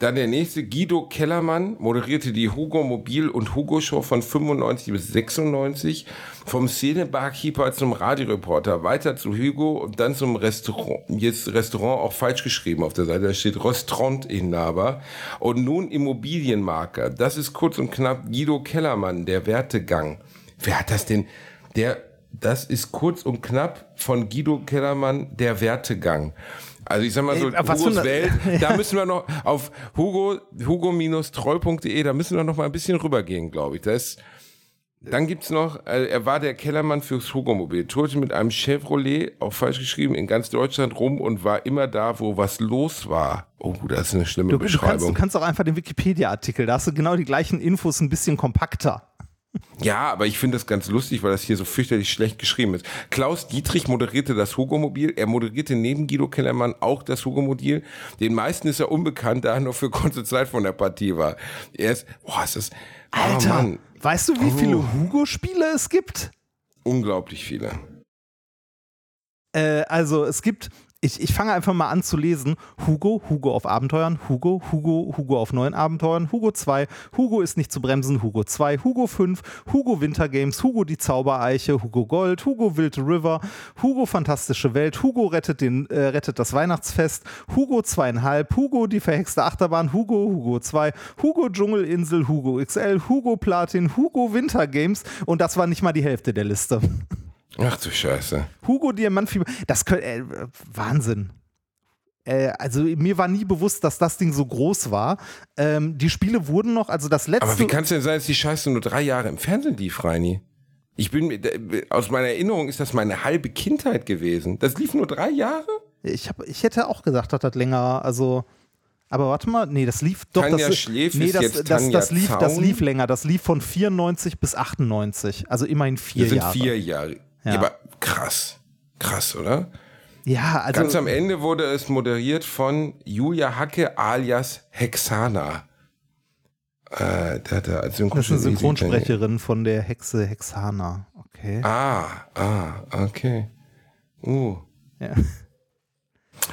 Dann der nächste, Guido Kellermann, moderierte die Hugo Mobil und Hugo Show von 95 bis 96. Vom Szene-Barkeeper zum Radioreporter, weiter zu Hugo und dann zum Restaurant. Jetzt Restaurant auch falsch geschrieben auf der Seite, da steht Restaurantinhaber. Und nun Immobilienmarker. Das ist kurz und knapp Guido Kellermann, der Wertegang. Wer hat das denn? Der, das ist kurz und knapp von Guido Kellermann, der Wertegang. Also ich sag mal so, Ey, Hugos Welt, da müssen wir noch auf Hugo, hugo-troll.de, da müssen wir noch mal ein bisschen rübergehen, glaube ich. Da ist, dann gibt's noch, äh, er war der Kellermann fürs Hugo-Mobil, tourte mit einem Chevrolet, auch falsch geschrieben, in ganz Deutschland rum und war immer da, wo was los war. Oh, das ist eine schlimme
du,
Beschreibung.
Du kannst, du kannst auch einfach den Wikipedia-Artikel, da hast du genau die gleichen Infos ein bisschen kompakter.
Ja, aber ich finde das ganz lustig, weil das hier so fürchterlich schlecht geschrieben ist. Klaus Dietrich moderierte das Hugo-Mobil. Er moderierte neben Guido Kellermann auch das Hugo-Mobil. Den meisten ist er unbekannt, da er nur für kurze Zeit von der Partie war. Er ist, boah, ist das,
oh Alter, oh weißt du, wie viele oh. Hugo-Spiele es gibt?
Unglaublich viele.
Äh, also es gibt ich, ich fange einfach mal an zu lesen. Hugo, Hugo auf Abenteuern, Hugo, Hugo, Hugo auf neuen Abenteuern, Hugo 2, Hugo ist nicht zu bremsen, Hugo 2, Hugo 5, Hugo Winter Games, Hugo die Zaubereiche, Hugo Gold, Hugo Wild River, Hugo Fantastische Welt, Hugo rettet, den, äh, rettet das Weihnachtsfest, Hugo zweieinhalb, Hugo die verhexte Achterbahn, Hugo, Hugo 2, Hugo Dschungelinsel, Hugo XL, Hugo Platin, Hugo Winter Games. Und das war nicht mal die Hälfte der Liste.
Ach du Scheiße.
Hugo Diamantfieber, das könnte, äh, Wahnsinn. Äh, also mir war nie bewusst, dass das Ding so groß war. Ähm, die Spiele wurden noch, also das letzte.
Aber wie kann es denn sein, dass die Scheiße nur drei Jahre im Fernsehen lief, Reini? Ich bin, aus meiner Erinnerung ist das meine halbe Kindheit gewesen. Das lief nur drei Jahre?
Ich, hab, ich hätte auch gesagt, dass das länger, also. Aber warte mal, nee, das lief doch.
Tanja
das,
Schläf
nee,
ist
das,
jetzt
das,
Tanja
das, lief,
Zaun.
das lief länger. Das lief von 94 bis 98. Also immerhin vier
Das sind
Jahre.
vier Jahre.
Ja.
Ja. aber krass. Krass, oder?
Ja, also.
Ganz am Ende wurde es moderiert von Julia Hacke alias Hexana. Äh, der hat da als
das ist eine
Synchronsprecherin.
Von der Hexe Hexana. Okay.
Ah, ah, okay. Uh.
Ja.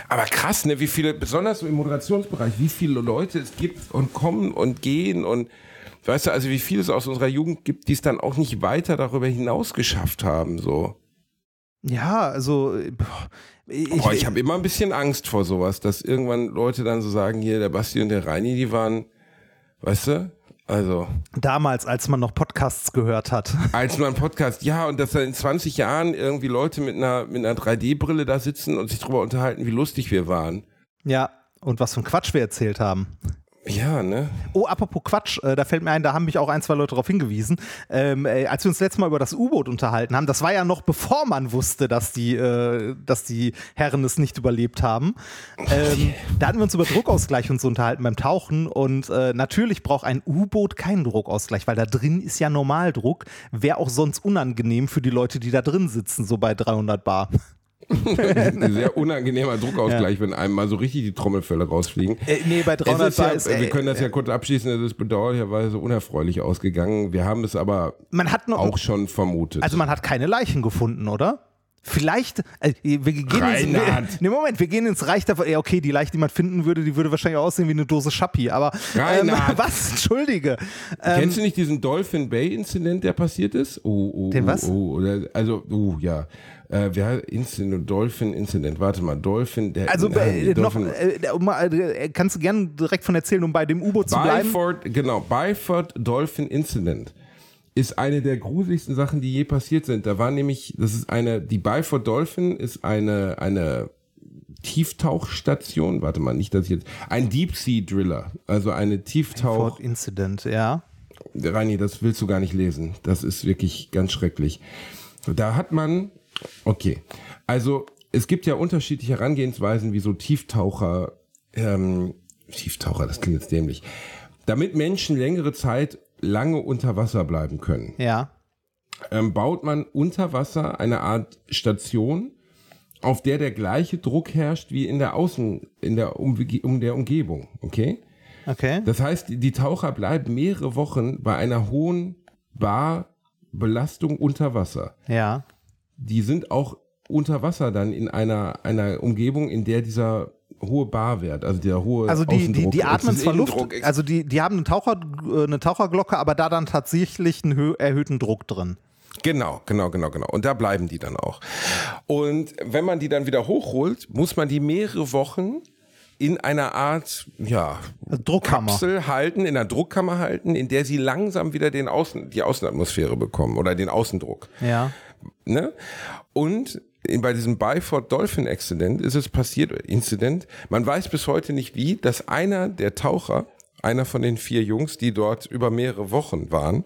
Aber krass, ne, wie viele, besonders so im Moderationsbereich, wie viele Leute es gibt und kommen und gehen und weißt du, also wie viele es aus unserer Jugend gibt, die es dann auch nicht weiter darüber hinaus geschafft haben, so.
Ja, also. boah, Ich,
ich habe immer ein bisschen Angst vor sowas, dass irgendwann Leute dann so sagen, hier, der Basti und der Reini, die waren, weißt du, also,
damals, als man noch Podcasts gehört hat.
als man Podcast, ja, und dass dann in 20 Jahren irgendwie Leute mit einer, mit einer 3D-Brille da sitzen und sich darüber unterhalten, wie lustig wir waren.
Ja, und was für ein Quatsch wir erzählt haben.
Ja, ne?
Oh, apropos Quatsch, äh, da fällt mir ein, da haben mich auch ein, zwei Leute darauf hingewiesen. Ähm, äh, als wir uns letztes Mal über das U-Boot unterhalten haben, das war ja noch bevor man wusste, dass die, äh, dass die Herren es nicht überlebt haben. Ähm, da hatten wir uns über Druckausgleich und so unterhalten beim Tauchen und äh, natürlich braucht ein U-Boot keinen Druckausgleich, weil da drin ist ja Normaldruck. Wäre auch sonst unangenehm für die Leute, die da drin sitzen, so bei 300 Bar.
Ein sehr unangenehmer Druckausgleich, wenn einem mal so richtig die Trommelfälle rausfliegen.
Äh, nee, bei
Es
300
ist ja,
ist, äh,
wir können das ja kurz abschließen, es ist bedauerlicherweise unerfreulich ausgegangen. Wir haben es aber
man hat noch,
auch schon vermutet.
Also man hat keine Leichen gefunden, oder? Vielleicht, äh, wir gehen ins, wir,
Reinhard.
nee, Moment, wir gehen ins Reich davon. Ja, okay, die Leiche, die man finden würde, die würde wahrscheinlich aussehen wie eine Dose Schappi, aber ähm, was? Entschuldige. Ähm,
Kennst du nicht diesen Dolphin Bay Incident, der passiert ist? Oh, oh,
Den
oh,
was?
Oh, also, oh, ja. Äh, wer Incident, Dolphin Incident, warte mal, Dolphin, der
also äh, noch,
Dolphin,
äh, äh, kannst du gerne direkt von erzählen, um bei dem U-Boot zu bleiben?
Byford, genau, Byford Dolphin Incident ist eine der gruseligsten Sachen, die je passiert sind. Da war nämlich, das ist eine, die Byford Dolphin ist eine, eine Tieftauchstation. Warte mal, nicht, dass ich jetzt, ein Deep Sea Driller, also eine Tieftauch.
Ford Incident, ja.
Reini, das willst du gar nicht lesen. Das ist wirklich ganz schrecklich. Da hat man, okay, also es gibt ja unterschiedliche Herangehensweisen, wie so Tieftaucher, ähm, Tieftaucher, das klingt jetzt dämlich, damit Menschen längere Zeit lange unter Wasser bleiben können.
Ja.
Ähm, baut man unter Wasser eine Art Station, auf der der gleiche Druck herrscht wie in der Außen, in der, um, um der Umgebung, okay?
Okay.
Das heißt, die Taucher bleiben mehrere Wochen bei einer hohen Barbelastung unter Wasser.
Ja.
Die sind auch unter Wasser dann in einer, einer Umgebung, in der dieser hohe Barwert, also der hohe
Also die, die, die atmen zwar Luft, also die, die haben einen Taucher, äh, eine Taucherglocke, aber da dann tatsächlich einen hö- erhöhten Druck drin.
Genau, genau, genau, genau. Und da bleiben die dann auch. Und wenn man die dann wieder hochholt, muss man die mehrere Wochen in einer Art, ja,
Druckkammer.
Kapsel halten, in einer Druckkammer halten, in der sie langsam wieder den Außen, die Außenatmosphäre bekommen oder den Außendruck.
Ja.
Ne? Und bei diesem Byford Dolphin Accident ist es passiert, Incident, man weiß bis heute nicht wie, dass einer der Taucher, einer von den vier Jungs, die dort über mehrere Wochen waren,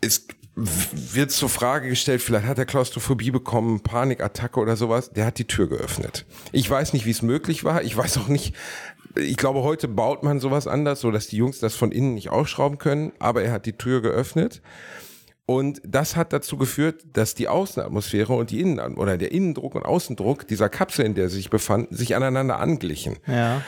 es wird zur Frage gestellt, vielleicht hat er Klaustrophobie bekommen, Panikattacke oder sowas, der hat die Tür geöffnet. Ich weiß nicht, wie es möglich war, ich weiß auch nicht, ich glaube, heute baut man sowas anders, so dass die Jungs das von innen nicht aufschrauben können, aber er hat die Tür geöffnet. Und das hat dazu geführt, dass die Außenatmosphäre und die Innen oder der Innendruck und Außendruck dieser Kapsel, in der sie sich befanden, sich aneinander anglichen.
Ja.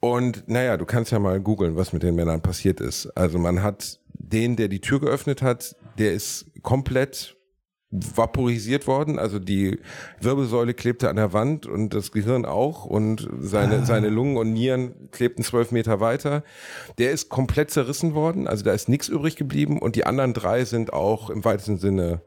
Und naja, du kannst ja mal googeln, was mit den Männern passiert ist. Also man hat den, der die Tür geöffnet hat, der ist komplett vaporisiert worden. Also die Wirbelsäule klebte an der Wand und das Gehirn auch und seine, seine Lungen und Nieren klebten zwölf Meter weiter. Der ist komplett zerrissen worden. Also da ist nichts übrig geblieben und die anderen drei sind auch im weitesten Sinne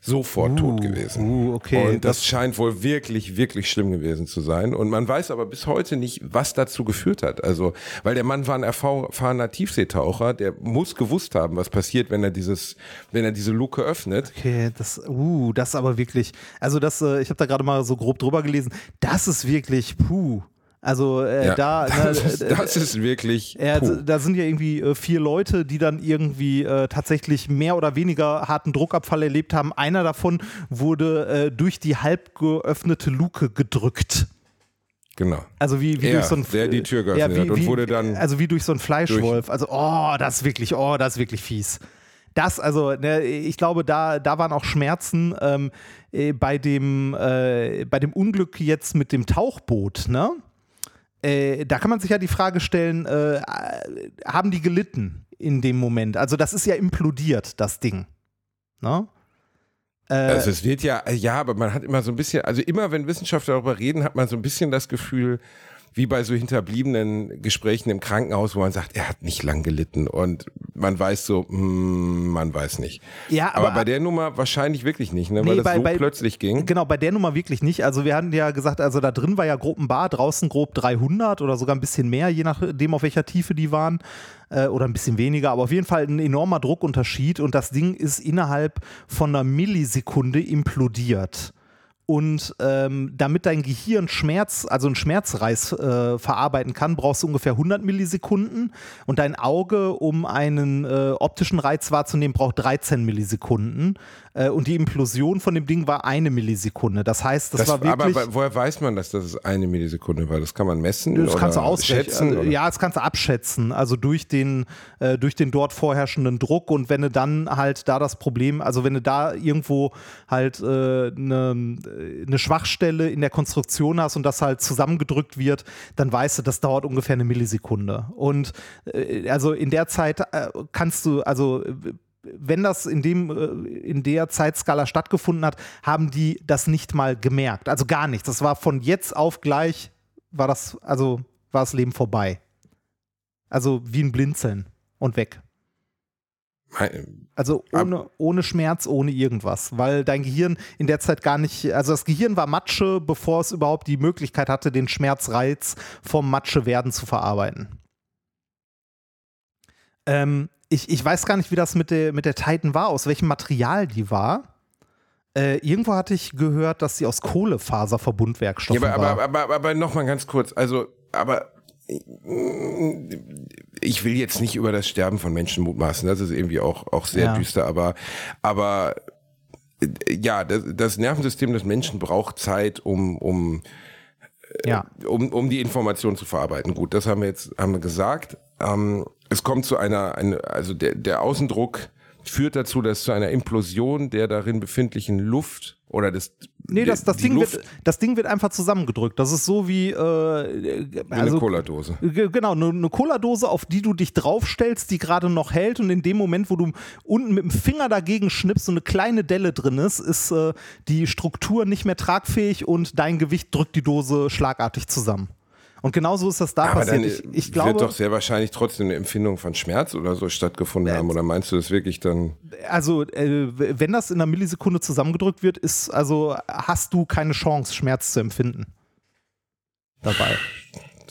sofort tot gewesen.
uh, okay,
Und das,
das-
scheint wohl wirklich, wirklich schlimm gewesen zu sein. Und man weiß aber bis heute nicht, was dazu geführt hat. Also, weil der Mann war ein erfahrener Tiefseetaucher, der muss gewusst haben, was passiert, wenn er dieses, wenn er diese Luke öffnet.
Okay, das, uh, das ist aber wirklich, also das, äh, ich habe da gerade mal so grob drüber gelesen, das ist wirklich, puh. Also äh,
Ja,
da,
das, ist,
äh,
das ist wirklich.
Ja,
puh.
da sind ja irgendwie äh, vier Leute, die dann irgendwie äh, tatsächlich mehr oder weniger harten Druckabfall erlebt haben. Einer davon wurde äh, durch die halb geöffnete Luke gedrückt.
Genau.
Also wie, wie
Er,
durch so ein
der die Tür geöffnet
wie,
hat und
wie,
wurde dann
also wie durch so ein Fleischwolf. Also oh, das ist wirklich, oh, das ist wirklich fies. Das, also, ne, ich glaube, da, da waren auch Schmerzen ähm, äh, bei, dem, äh, bei dem Unglück jetzt mit dem Tauchboot, ne? Äh, da kann man sich ja die Frage stellen, äh, haben die gelitten in dem Moment? Also das ist ja implodiert, das Ding. Ne? Äh,
Also es wird ja, ja, aber man hat immer so ein bisschen, also immer wenn Wissenschaftler darüber reden, hat man so ein bisschen das Gefühl, wie bei so hinterbliebenen Gesprächen im Krankenhaus, wo man sagt, er hat nicht lang gelitten und man weiß so, mm, man weiß nicht.
Ja,
aber,
aber-
bei der Nummer wahrscheinlich wirklich nicht, ne,
Nee,
weil das
bei-
so
bei-
plötzlich ging.
Genau, bei der Nummer wirklich nicht. Also wir hatten ja gesagt, also da drin war ja grob ein Bar, draußen grob 300 oder sogar ein bisschen mehr, je nachdem, auf welcher Tiefe die waren. Äh, oder ein bisschen weniger, aber auf jeden Fall ein enormer Druckunterschied und das Ding ist innerhalb von einer Millisekunde implodiert. Und ähm, damit dein Gehirn Schmerz, also einen Schmerzreiz äh, verarbeiten kann, brauchst du ungefähr 100 Millisekunden. Und dein Auge, um einen äh, optischen Reiz wahrzunehmen, braucht 13 Millisekunden. Äh, und die Implosion von dem Ding war eine Millisekunde. Das heißt, das,
Das,
war wirklich.
aber woher weiß man, dass das eine Millisekunde war? Das kann man messen
Das
oder
kannst du ausrechnen.
schätzen?
Also,
oder?
ja, das kannst du abschätzen. Also durch den, äh, durch den dort vorherrschenden Druck und wenn du dann halt da das Problem, also wenn du da irgendwo halt eine äh, ne, Schwachstelle in der Konstruktion hast und das halt zusammengedrückt wird, dann weißt du, das dauert ungefähr eine Millisekunde. Und äh, also in der Zeit äh, kannst du, also äh, wenn das in dem äh, in der Zeitskala stattgefunden hat, haben die das nicht mal gemerkt. Also gar nichts. Das war von jetzt auf gleich war das also war das Leben vorbei. Also wie ein Blinzeln und weg. Also ohne, ohne Schmerz, ohne irgendwas, weil dein Gehirn in der Zeit gar nicht, also das Gehirn war Matsche, bevor es überhaupt die Möglichkeit hatte, den Schmerzreiz vom Matsche werden zu verarbeiten. Ähm, ich, ich weiß gar nicht, wie das mit der, mit der Titan war, aus welchem Material die war. Äh, irgendwo hatte ich gehört, dass sie aus Kohlefaserverbundwerkstoffen
Ja, aber,
war.
aber, aber, aber, aber noch mal ganz kurz. Also, aber ich will jetzt nicht über das Sterben von Menschen mutmaßen. Das ist irgendwie auch, auch sehr
Ja.
düster. Aber, aber äh, ja, das, das Nervensystem des Menschen braucht Zeit, um, um,
ja.
um, um die Information zu verarbeiten. Gut, das haben wir jetzt haben wir gesagt. Ähm, es kommt zu einer, eine, also der, der Außendruck führt dazu, dass zu einer Implosion der darin befindlichen Luft oder des
Nee, das, das, Ding
Luft
wird, das Ding wird einfach zusammengedrückt. Das ist so wie, äh,
wie eine
also,
Cola-Dose.
Ge- Genau, eine, eine Cola-Dose, auf die du dich draufstellst, die gerade noch hält und in dem Moment, wo du unten mit dem Finger dagegen schnippst, so eine kleine Delle drin ist, ist äh, die Struktur nicht mehr tragfähig und dein Gewicht drückt die Dose schlagartig zusammen. Und genauso ist das da
Aber dann
passiert. Ich, ich
wird
glaube,
doch sehr wahrscheinlich trotzdem eine Empfindung von Schmerz oder so stattgefunden haben. Oder meinst du das wirklich dann?
also äh, wenn das in einer Millisekunde zusammengedrückt wird, ist also hast du keine Chance, Schmerz zu empfinden. Dabei.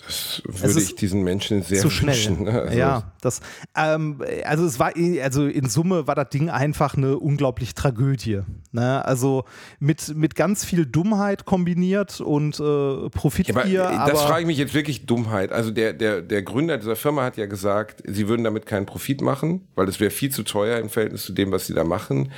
Das
Es
würde ich diesen Menschen sehr
zu schnell.
wünschen. ne? Also,
ja, das, ähm, also es war, also in Summe war das Ding einfach eine unglaubliche Tragödie. Ne? Also mit, mit ganz viel Dummheit kombiniert und äh, Profitgier.
Ja, aber,
aber
das frage ich mich jetzt wirklich Dummheit. Also der, der, der Gründer dieser Firma hat ja gesagt, sie würden damit keinen Profit machen, weil das wäre viel zu teuer im Verhältnis zu dem, was sie da machen.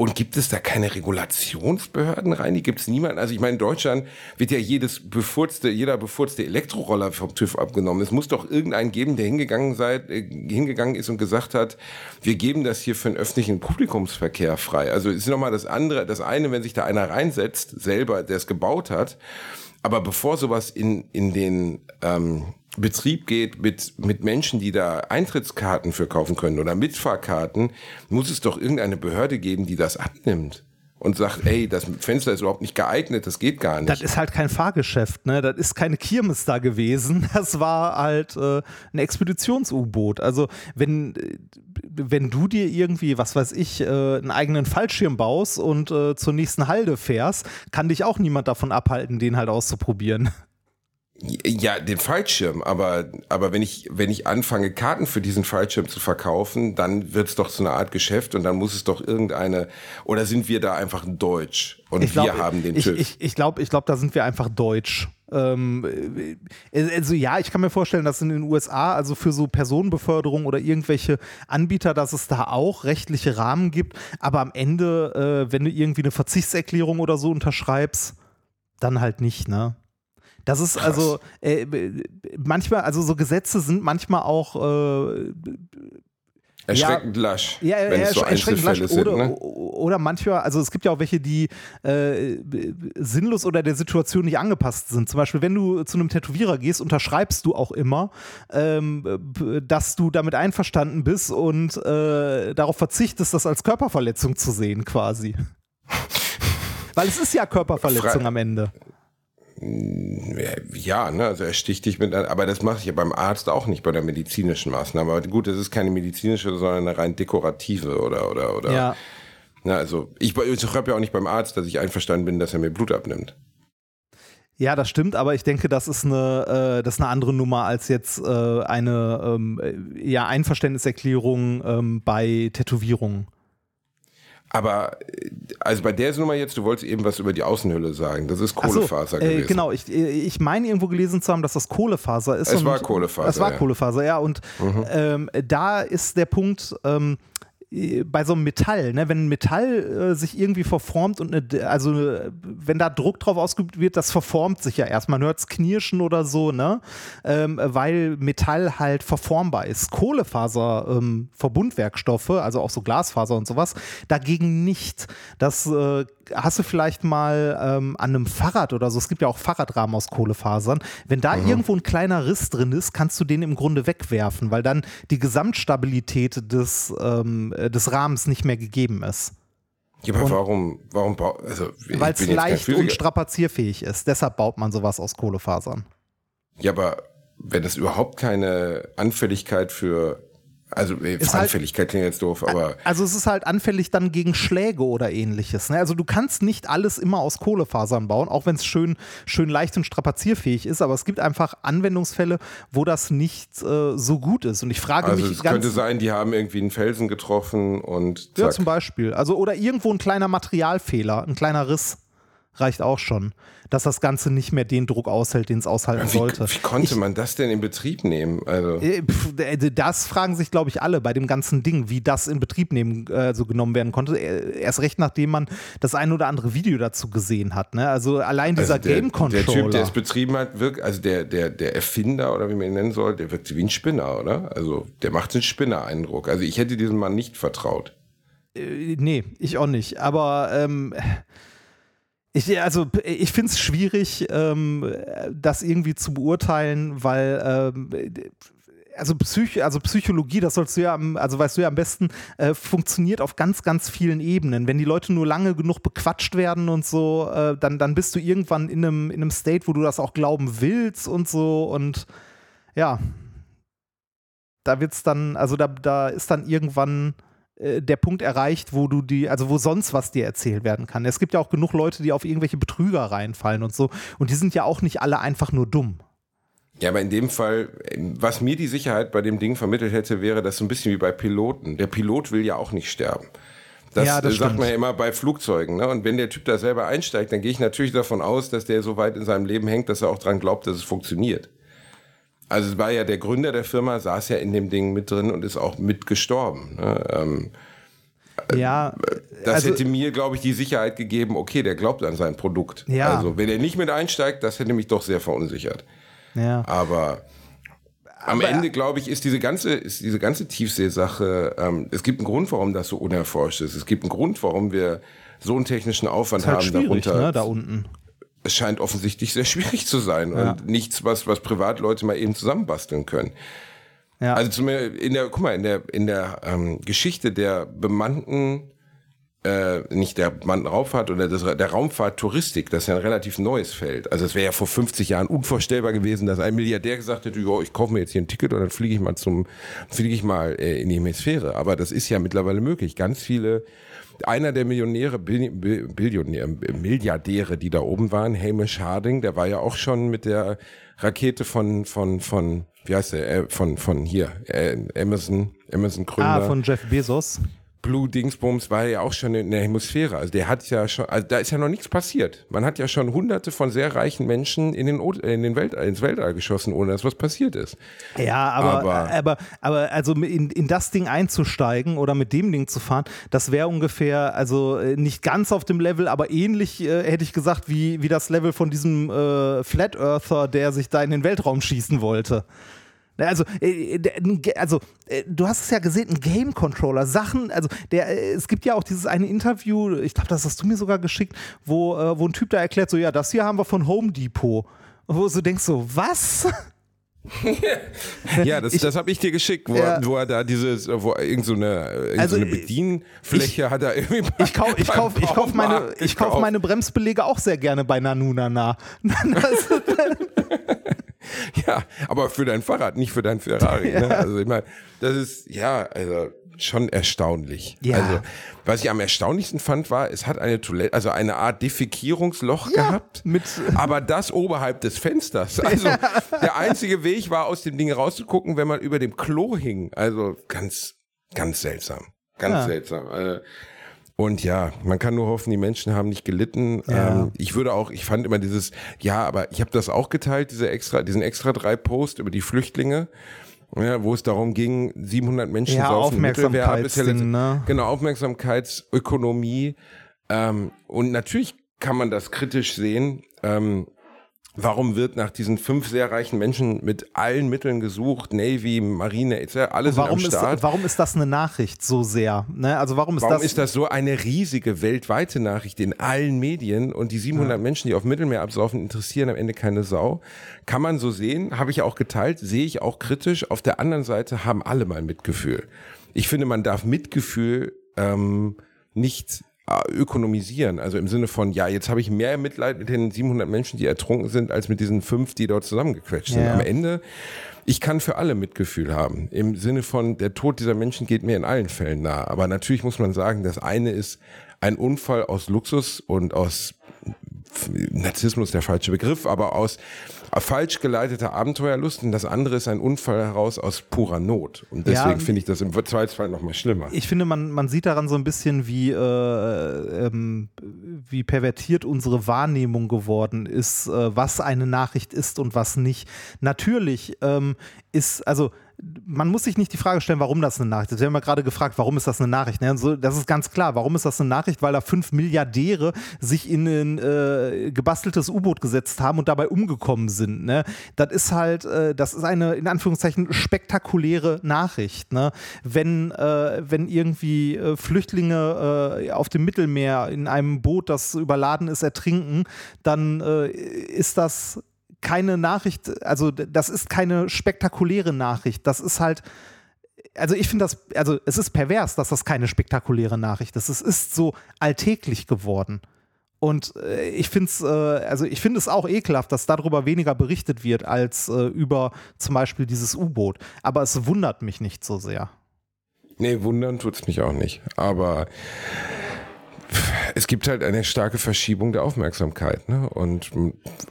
Und gibt es da keine Regulationsbehörden rein? Die gibt es niemanden. Also ich meine, in Deutschland wird ja jedes befurzte, jeder befurzte Elektroroller vom TÜV abgenommen. Es muss doch irgendeinen geben, der hingegangen, sei, äh, hingegangen ist und gesagt hat, wir geben das hier für den öffentlichen Publikumsverkehr frei. Also ist nochmal das andere, das eine, wenn sich da einer reinsetzt, selber, der es gebaut hat, aber bevor sowas in, in den ähm, Betrieb geht mit, mit Menschen, die da Eintrittskarten für kaufen können oder Mitfahrkarten, muss es doch irgendeine Behörde geben, die das abnimmt und sagt, ey, das Fenster ist überhaupt nicht geeignet, das geht gar nicht.
das ist halt kein Fahrgeschäft, ne? Das ist keine Kirmes da gewesen. Das war halt äh, ein Expeditions-U-Boot. Also wenn, äh, wenn du dir irgendwie, was weiß ich, äh, einen eigenen Fallschirm baust und äh, zur nächsten Halde fährst, kann dich auch niemand davon abhalten, den halt auszuprobieren.
Ja, den Fallschirm, aber, aber wenn ich, wenn ich anfange, Karten für diesen Fallschirm zu verkaufen, dann wird's doch zu einer Art Geschäft und dann muss es doch irgendeine, oder sind wir da einfach deutsch und
glaub,
wir haben den
ich,
TÜV?
Ich, ich glaube, ich glaub, da sind wir einfach deutsch. Ähm, äh, also ja, ich kann mir vorstellen, dass in den USA, also für so Personenbeförderung oder irgendwelche Anbieter, dass es da auch rechtliche Rahmen gibt. Aber am Ende, äh, wenn du irgendwie eine Verzichtserklärung oder so unterschreibst, dann halt nicht, ne? Das ist also äh, manchmal, also so Gesetze sind manchmal auch äh,
Erschreckend lasch,
ja,
wenn
ja,
es so
erschreckend
Einzelfälle
lasch.
sind.
Oder,
ne?
oder manchmal, also es gibt ja auch welche, die äh, sinnlos oder der Situation nicht angepasst sind. Zum Beispiel, wenn du zu einem Tätowierer gehst, unterschreibst du auch immer, ähm, dass du damit einverstanden bist und äh, darauf verzichtest, das als Körperverletzung zu sehen, quasi. Weil es ist ja Körperverletzung
Fra-
am Ende.
Ja, ne, also er sticht dich mit, aber das mache ich ja beim Arzt auch nicht bei der medizinischen Maßnahme. Aber gut, das ist keine medizinische, sondern eine rein dekorative oder oder oder.
Ja.
Na, also ich, ich schreibe ja auch nicht beim Arzt, dass ich einverstanden bin, dass er mir Blut abnimmt.
Ja, das stimmt, aber ich denke, das ist eine, äh, das ist eine andere Nummer als jetzt äh, eine ähm, äh, ja, Einverständniserklärung ähm, bei Tätowierungen.
Aber äh, also bei der Nummer jetzt, du wolltest eben was über die Außenhülle sagen. Das ist
Ach so,
Kohlefaser
äh,
gewesen.
Genau, ich, äh, ich meine irgendwo gelesen zu haben, dass das Kohlefaser ist.
Es war Kohlefaser,
Es war
ja.
Kohlefaser, ja. Und ähm, da ist der Punkt, ähm, äh, bei so einem Metall, ne, wenn ein Metall äh, sich irgendwie verformt und eine, also äh, wenn da Druck drauf ausgeübt wird, das verformt sich ja erst. Man hört es knirschen oder so, ne? Ähm, weil Metall halt verformbar ist. Kohlefaser, ähm, Verbundwerkstoffe, also auch so Glasfaser und sowas, dagegen nicht. Das äh, hast du vielleicht mal ähm, an einem Fahrrad oder so, es gibt ja auch Fahrradrahmen aus Kohlefasern, wenn da irgendwo ein kleiner Riss drin ist, kannst du den im Grunde wegwerfen, weil dann die Gesamtstabilität des, ähm, äh, des Rahmens nicht mehr gegeben ist.
Ja, aber warum, warum, bau- also
Weil es leicht und strapazierfähig ist. Deshalb baut man sowas aus Kohlefasern.
Ja, aber wenn es überhaupt keine Anfälligkeit für Also
halt-
Anfälligkeit klingt jetzt doof, aber
Also es ist halt anfällig dann gegen Schläge oder ähnliches. Ne? Also du kannst nicht alles immer aus Kohlefasern bauen, auch wenn es schön, schön leicht und strapazierfähig ist, aber es gibt einfach Anwendungsfälle, wo das nicht äh, so gut ist. Und ich frage
also
mich
es
ganz.
könnte sein, die haben irgendwie einen Felsen getroffen und
ja,
zack.
zum Beispiel. Also, oder irgendwo ein kleiner Materialfehler, ein kleiner Riss reicht auch schon, dass das Ganze nicht mehr den Druck aushält, den es aushalten
wie,
sollte.
wie konnte man das denn in Betrieb nehmen? Also
Äh, Das fragen sich, glaube ich, alle bei dem ganzen Ding, wie das in Betrieb nehmen, äh, so genommen werden konnte. Äh, Erst recht, nachdem man das ein oder andere Video dazu gesehen hat. Ne? Also allein dieser
Also der,
Game
der Typ, der
Controller.
es betrieben hat, wirkt, also der, der, der Erfinder oder wie man ihn nennen soll, der wirkt wie ein Spinner, oder? Also der macht einen Spinner-Eindruck. Also ich hätte diesem Mann nicht vertraut.
Nee, ich auch nicht. Aber ähm, ich, also, ich finde es schwierig, ähm, das irgendwie zu beurteilen, weil ähm, also, Psych also Psychologie, das sollst du ja, am, also weißt du ja am besten, äh, funktioniert auf ganz, ganz vielen Ebenen. Wenn die Leute nur lange genug bequatscht werden und so, äh, dann, dann bist du irgendwann in einem, in einem State, wo du das auch glauben willst und so und ja. Da wird's dann, also da, da ist dann irgendwann der Punkt erreicht, wo du die, also wo sonst was dir erzählt werden kann. Es gibt ja auch genug Leute, die auf irgendwelche Betrüger reinfallen und so. Und die sind ja auch nicht alle einfach nur dumm.
Ja, aber in dem Fall, was mir die Sicherheit bei dem Ding vermittelt hätte, wäre das so ein bisschen wie bei Piloten. Der Pilot will ja auch nicht sterben. Das,
Ja, das
äh, sagt
stimmt.
man ja immer bei Flugzeugen. Ne? Und wenn der Typ da selber einsteigt, dann gehe ich natürlich davon aus, dass der so weit in seinem Leben hängt, dass er auch dran glaubt, dass es funktioniert. Also es war ja der Gründer der Firma, saß ja in dem Ding mit drin und ist auch mit gestorben. Ne? Ähm,
Ja,
das
Also-
hätte mir, glaube ich, die Sicherheit gegeben, okay, der glaubt an sein Produkt.
Ja.
Also wenn er nicht mit einsteigt, das hätte mich doch sehr verunsichert.
ja.
Aber am Ende, glaube ich, ist diese ganze, ist diese ganze Tiefseesache, ähm, es gibt einen Grund, warum das so unerforscht ist. Es gibt einen Grund, warum wir so einen technischen Aufwand
Ist halt
haben
schwierig,
darunter.
ne, da unten.
Es scheint offensichtlich sehr schwierig zu sein
Ja.
und nichts, was, was Privatleute mal eben zusammenbasteln können.
Ja.
Also zum in der, guck mal, in der, in der ähm, Geschichte der bemannten, äh, nicht der bemannten Raumfahrt oder des, der Raumfahrt-Touristik, das ist ja ein relativ neues Feld. Also es wäre ja vor 50 Jahren unvorstellbar gewesen, dass ein Milliardär gesagt hätte, jo, ich kaufe mir jetzt hier ein Ticket und dann fliege ich mal zum, fliege ich mal äh, in die Hemisphäre. Aber das ist ja mittlerweile möglich. Ganz viele einer der Millionäre, Bil- Bil- Billionäre, Milliardäre, die da oben waren, Hamish Harding, der war ja auch schon mit der Rakete von, von, von, wie heißt der, äh, von, von hier, äh, Amazon, Amazon Gründer.
Ah, von Jeff Bezos.
Blue Dingsbums war ja auch schon in der Hemisphäre. Also der hat ja schon, also da ist ja noch nichts passiert. Man hat ja schon hunderte von sehr reichen Menschen in den, O- in den Welt, ins Weltall geschossen, ohne dass was passiert ist.
Ja, aber,
Aber-
aber, aber, also in, in das Ding einzusteigen oder mit dem Ding zu fahren, das wäre ungefähr, also äh, nicht ganz auf dem Level, aber ähnlich äh, hätte ich gesagt, wie, wie das Level von diesem äh, Flat Earther, der sich da in den Weltraum schießen wollte. Na, Also, äh, Ge- also äh, du hast es ja gesehen, ein Game Controller, Sachen, also der, äh, es gibt ja auch dieses eine Interview, ich glaube, das hast du mir sogar geschickt, wo, äh, wo ein Typ da erklärt, so ja, das hier haben wir von Home Depot. Wo du denkst so, was?
Ja, das, das habe ich dir geschickt, wo,
Ja.
er, wo er da dieses, wo irgend so eine, irgend
Also,
so eine Bedienfläche hat er irgendwie.
Ich kaufe ich kauf, ich kauf meine, ich kauf meine Bremsbelege auch sehr gerne bei Nanunana. Das-
Ja, aber für dein Fahrrad, nicht für dein Ferrari. Ne? Also ich meine, das ist ja, also schon erstaunlich.
Ja.
Also was ich am erstaunlichsten fand, war, es hat eine Toilette, also eine Art Defekierungsloch gehabt,
mit-
aber das oberhalb des Fensters. Also der einzige Weg war, aus dem Ding rauszugucken, wenn man über dem Klo hing. Also ganz, ganz seltsam. Ganz
Ja.
seltsam. Also, und ja, man kann nur hoffen, die Menschen haben nicht gelitten.
Ja.
Ähm, ich würde auch, ich fand immer dieses, ja, aber ich habe das auch geteilt, diese extra, diesen extra drei Post über die Flüchtlinge, ja, wo es darum ging, 700 Menschen
Ja,
saufen letzt-
ne?
Genau, Aufmerksamkeitsökonomie. Ähm, und natürlich kann man das kritisch sehen. Ähm, Warum wird nach diesen fünf sehr reichen Menschen mit allen Mitteln gesucht, Navy, Marine etc., alle sind
warum,
am
ist,
Start?
warum ist das eine Nachricht so sehr? Ne? Also warum ist
Warum
das?
ist das so eine riesige weltweite Nachricht in allen Medien und die 700 Menschen, die auf Mittelmeer absaufen, interessieren am Ende keine Sau? Kann man so sehen, habe ich auch geteilt, sehe ich auch kritisch. Auf der anderen Seite haben alle mal Mitgefühl. Ich finde, man darf Mitgefühl ähm, nicht ökonomisieren. Also im Sinne von, ja, jetzt habe ich mehr Mitleid mit den 700 Menschen, die ertrunken sind, als mit diesen fünf, die dort zusammengequetscht sind.
Ja.
Am Ende, ich kann für alle Mitgefühl haben. Im Sinne von, der Tod dieser Menschen geht mir in allen Fällen nahe. Aber natürlich muss man sagen, das eine ist ein Unfall aus Luxus und aus Narzissmus der falsche Begriff, aber aus falsch geleiteter Abenteuerlust und das andere ist ein Unfall heraus aus purer Not. Und deswegen
Ja.
finde ich das im Zweifelsfall noch mal schlimmer.
Ich finde, man, man sieht daran so ein bisschen, wie, äh, ähm, wie pervertiert unsere Wahrnehmung geworden ist, äh, was eine Nachricht ist und was nicht. Natürlich ähm, ist, also man muss sich nicht die Frage stellen, warum das eine Nachricht ist. Wir haben ja gerade gefragt, warum ist das eine Nachricht? Ne? Das ist ganz klar. Warum ist das eine Nachricht? Weil da fünf Milliardäre sich in ein äh, gebasteltes U-Boot gesetzt haben und dabei umgekommen sind. Ne? Das ist halt, äh, das ist eine in Anführungszeichen spektakuläre Nachricht. Ne? Wenn, äh, wenn irgendwie äh, Flüchtlinge äh, auf dem Mittelmeer in einem Boot, das überladen ist, ertrinken, dann äh, ist das keine Nachricht, also das ist keine spektakuläre Nachricht. Das ist halt, also ich finde das, also es ist pervers, dass das keine spektakuläre Nachricht ist. Es ist so alltäglich geworden. Und äh, ich finde es, äh, also ich finde es auch ekelhaft, dass darüber weniger berichtet wird als äh, über zum Beispiel dieses U-Boot. Aber es wundert mich nicht so sehr.
Nee, wundern tut's mich auch nicht. Aber es gibt halt eine starke Verschiebung der Aufmerksamkeit. Ne? Und,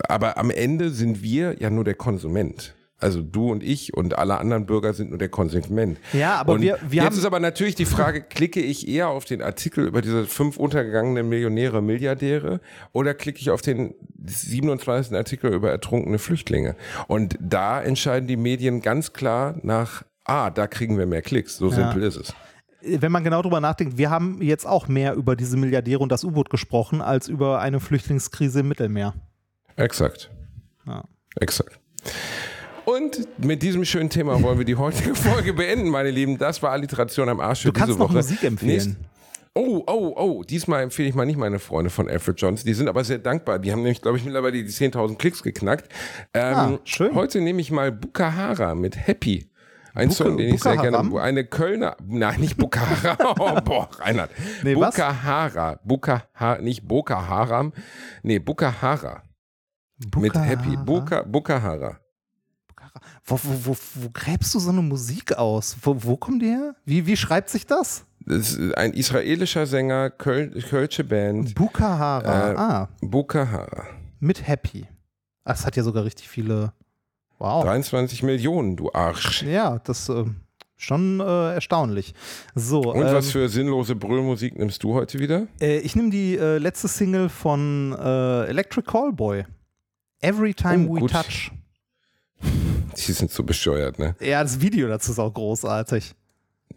aber am Ende sind wir ja nur der Konsument. Also du und ich und alle anderen Bürger sind nur der Konsument.
Ja, aber
und
wir- wir
jetzt
haben-
ist aber natürlich die Frage, klicke ich eher auf den Artikel über diese fünf untergegangenen Millionäre, Milliardäre oder klicke ich auf den 27. Artikel über ertrunkene Flüchtlinge? Und da entscheiden die Medien ganz klar nach, ah, da kriegen wir mehr Klicks. So simpel ist es.
Wenn man genau drüber nachdenkt, wir haben jetzt auch mehr über diese Milliardäre und das U-Boot gesprochen, als über eine Flüchtlingskrise im Mittelmeer.
Exakt.
Ja.
Exakt. Und mit diesem schönen Thema wollen wir die heutige Folge beenden, meine Lieben. Das war Alliteration am Arsch für
Du kannst
diese
noch
Woche.
Musik empfehlen.
Nächst- Oh, oh, oh, diesmal empfehle ich mal nicht meine Freunde von Alfred Jones. Die sind aber sehr dankbar. Die haben nämlich, glaube ich, mittlerweile die 10.000 Klicks geknackt. Ähm,
Ah, schön.
Heute nehme ich mal Bukahara mit Happy. Ein
Buka-
Song, den ich sehr
Bukaharam?
gerne. Eine Kölner. Nein, nicht Bukahara. oh, boah, Reinhard.
Nee?
Bukahara. Bukahara. Nicht Bokaharam. Nee, Bukahara. Mit Happy. Buka, Bukahara.
Wo, wo, wo, wo gräbst du so eine Musik aus? Wo, wo kommt die her? Wie, wie schreibt sich das?
Das ist ein israelischer Sänger, Köl Kölsche Band.
Bukahara.
Äh,
ah,
Bukahara.
mit Happy. Ah, Das hat ja sogar richtig viele. Wow.
23 Millionen, du Arsch.
Ja, das äh, schon äh, erstaunlich. So,
Und
ähm,
was für sinnlose Brüllmusik nimmst du heute wieder?
äh, ich nehme die äh, letzte Single von äh, Electric Callboy. Every Time
Oh,
We
gut.
Touch.
Die sind so bescheuert, ne?
Ja, das Video dazu ist auch großartig.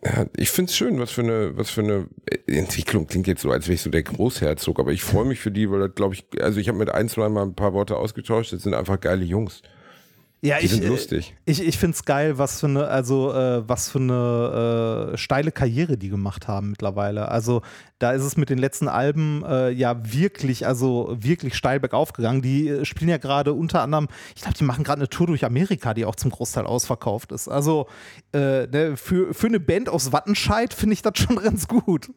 Ja, ich find's schön, was für eine, was für eine Entwicklung klingt jetzt so, als wäre ich so der Großherzog, aber ich freue mich für die, weil das glaube ich, also ich habe mit ein, zwei Mal ein paar Worte ausgetauscht, das sind einfach geile Jungs.
Ja,
Die
ich,
sind
äh,
lustig.
Ich, ich finde es geil, was für eine, also äh, was für eine äh, steile Karriere die gemacht haben mittlerweile. Also da ist es mit den letzten Alben äh, ja wirklich, also wirklich steil bergauf gegangen. Die äh, spielen ja gerade unter anderem, ich glaube, die machen gerade eine Tour durch Amerika, die auch zum Großteil ausverkauft ist. Also äh, ne, für, für eine Band aus Wattenscheid finde ich das schon ganz gut.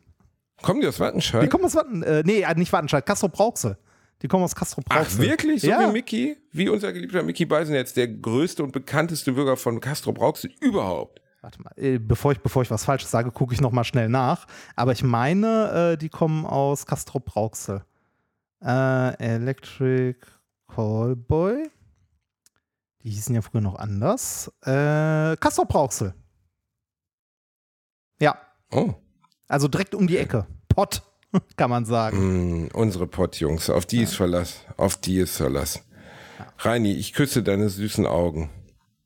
Kommen die aus
Die
Wattenscheid?
kommen aus Watten, äh, nee, nicht Wattenscheid, Castro Brauxel. Die kommen aus Castro
Ach,
Brauxel.
wirklich? So
ja.
wie Mickey? Wie unser geliebter Mickey Beisenherz, der größte und bekannteste Bürger von Castro Brauxel überhaupt.
Warte mal, äh, bevor ich, bevor ich was Falsches sage, gucke ich nochmal schnell nach. Aber ich meine, äh, die kommen aus Castrop Rauxel. Äh, Electric Callboy. Die hießen ja früher noch anders. Äh, Castrop Rauxel. Ja,
Oh.
also direkt um die Ecke. Pott, kann man sagen.
Mm, unsere Pottjungs, auf die ist Verlass. Auf die ist Verlass. Reini, ich küsse deine süßen Augen.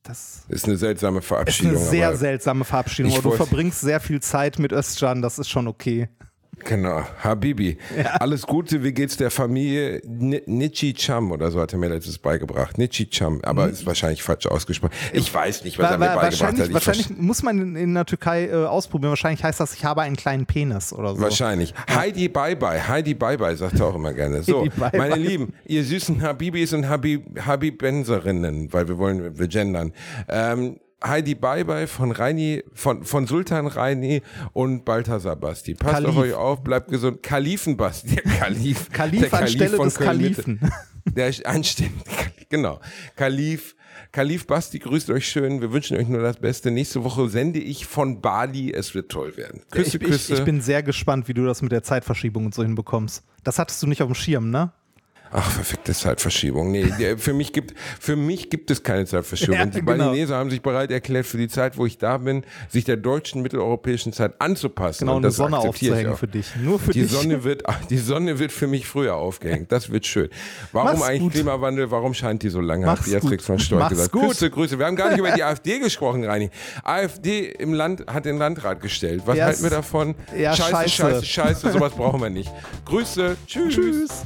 Das
Ist eine seltsame
ist
Verabschiedung.
eine sehr seltsame Verabschiedung. Aber du verbringst sehr viel Zeit mit Özcan, das ist schon okay.
Genau, Habibi. Alles Gute, wie geht's der Familie? Ni- Nichi Cham oder so hat er mir letztes beigebracht. Nichi Cham, aber ist wahrscheinlich falsch ausgesprochen. Ich weiß nicht, was
Wa-
er mir beigebracht
wahrscheinlich
hat. Ich
wahrscheinlich muss man in, in der Türkei äh, ausprobieren. Wahrscheinlich heißt das, ich habe einen kleinen Penis oder so.
Wahrscheinlich. Heidi Bye Bye, Heidi Bye Bye, sagt er auch immer gerne. So,
Bye
meine
Bye.
Lieben, ihr süßen Habibis und Habib, Habibenserinnen, weil wir wollen, wir gendern. Ähm, Heidi Bye Bye von Reini, von, von Sultan Reini und Balthasar Basti. Passt
Kalif.
auf euch auf, bleibt gesund. Kalifen Basti, der Kalif.
Kalif
der
anstelle
von
des. Kalifen.
Der ist anständig, genau. Kalif, Kalif Basti, grüßt euch schön. Wir wünschen euch nur das Beste. Nächste Woche sende ich von Bali. Es wird toll werden. Küsse,
ich,
Küsse.
Ich, ich bin sehr gespannt, wie du das mit der Zeitverschiebung und so hinbekommst. Das hattest du nicht auf dem Schirm, ne?
Ach, verfickte Zeitverschiebung. Nee, für, mich gibt, für mich gibt es keine Zeitverschiebung.
Ja,
die
genau.
Balinesen haben sich bereit erklärt, für die Zeit, wo ich da bin, sich der deutschen mitteleuropäischen Zeit anzupassen.
Genau,
und
eine Sonne aufzuhängen für dich. Nur für
Die
dich.
Sonne, wird, die Sonne wird für mich früher aufgehängt. Das wird schön. Warum
Mach's
eigentlich
gut.
Klimawandel? Warum scheint die so lange?
Mach's
Hat Beatrix von Storch
Mach's
gesagt.
gut.
Grüße, Grüße. Wir haben gar nicht über die AfD gesprochen, Reini. AfD im Land hat den Landrat gestellt. Was
Ja,
halten wir davon?
ja,
scheiße,
scheiße.
scheiße, scheiße. Sowas brauchen wir nicht. Grüße. Tschüss.
Tschüss.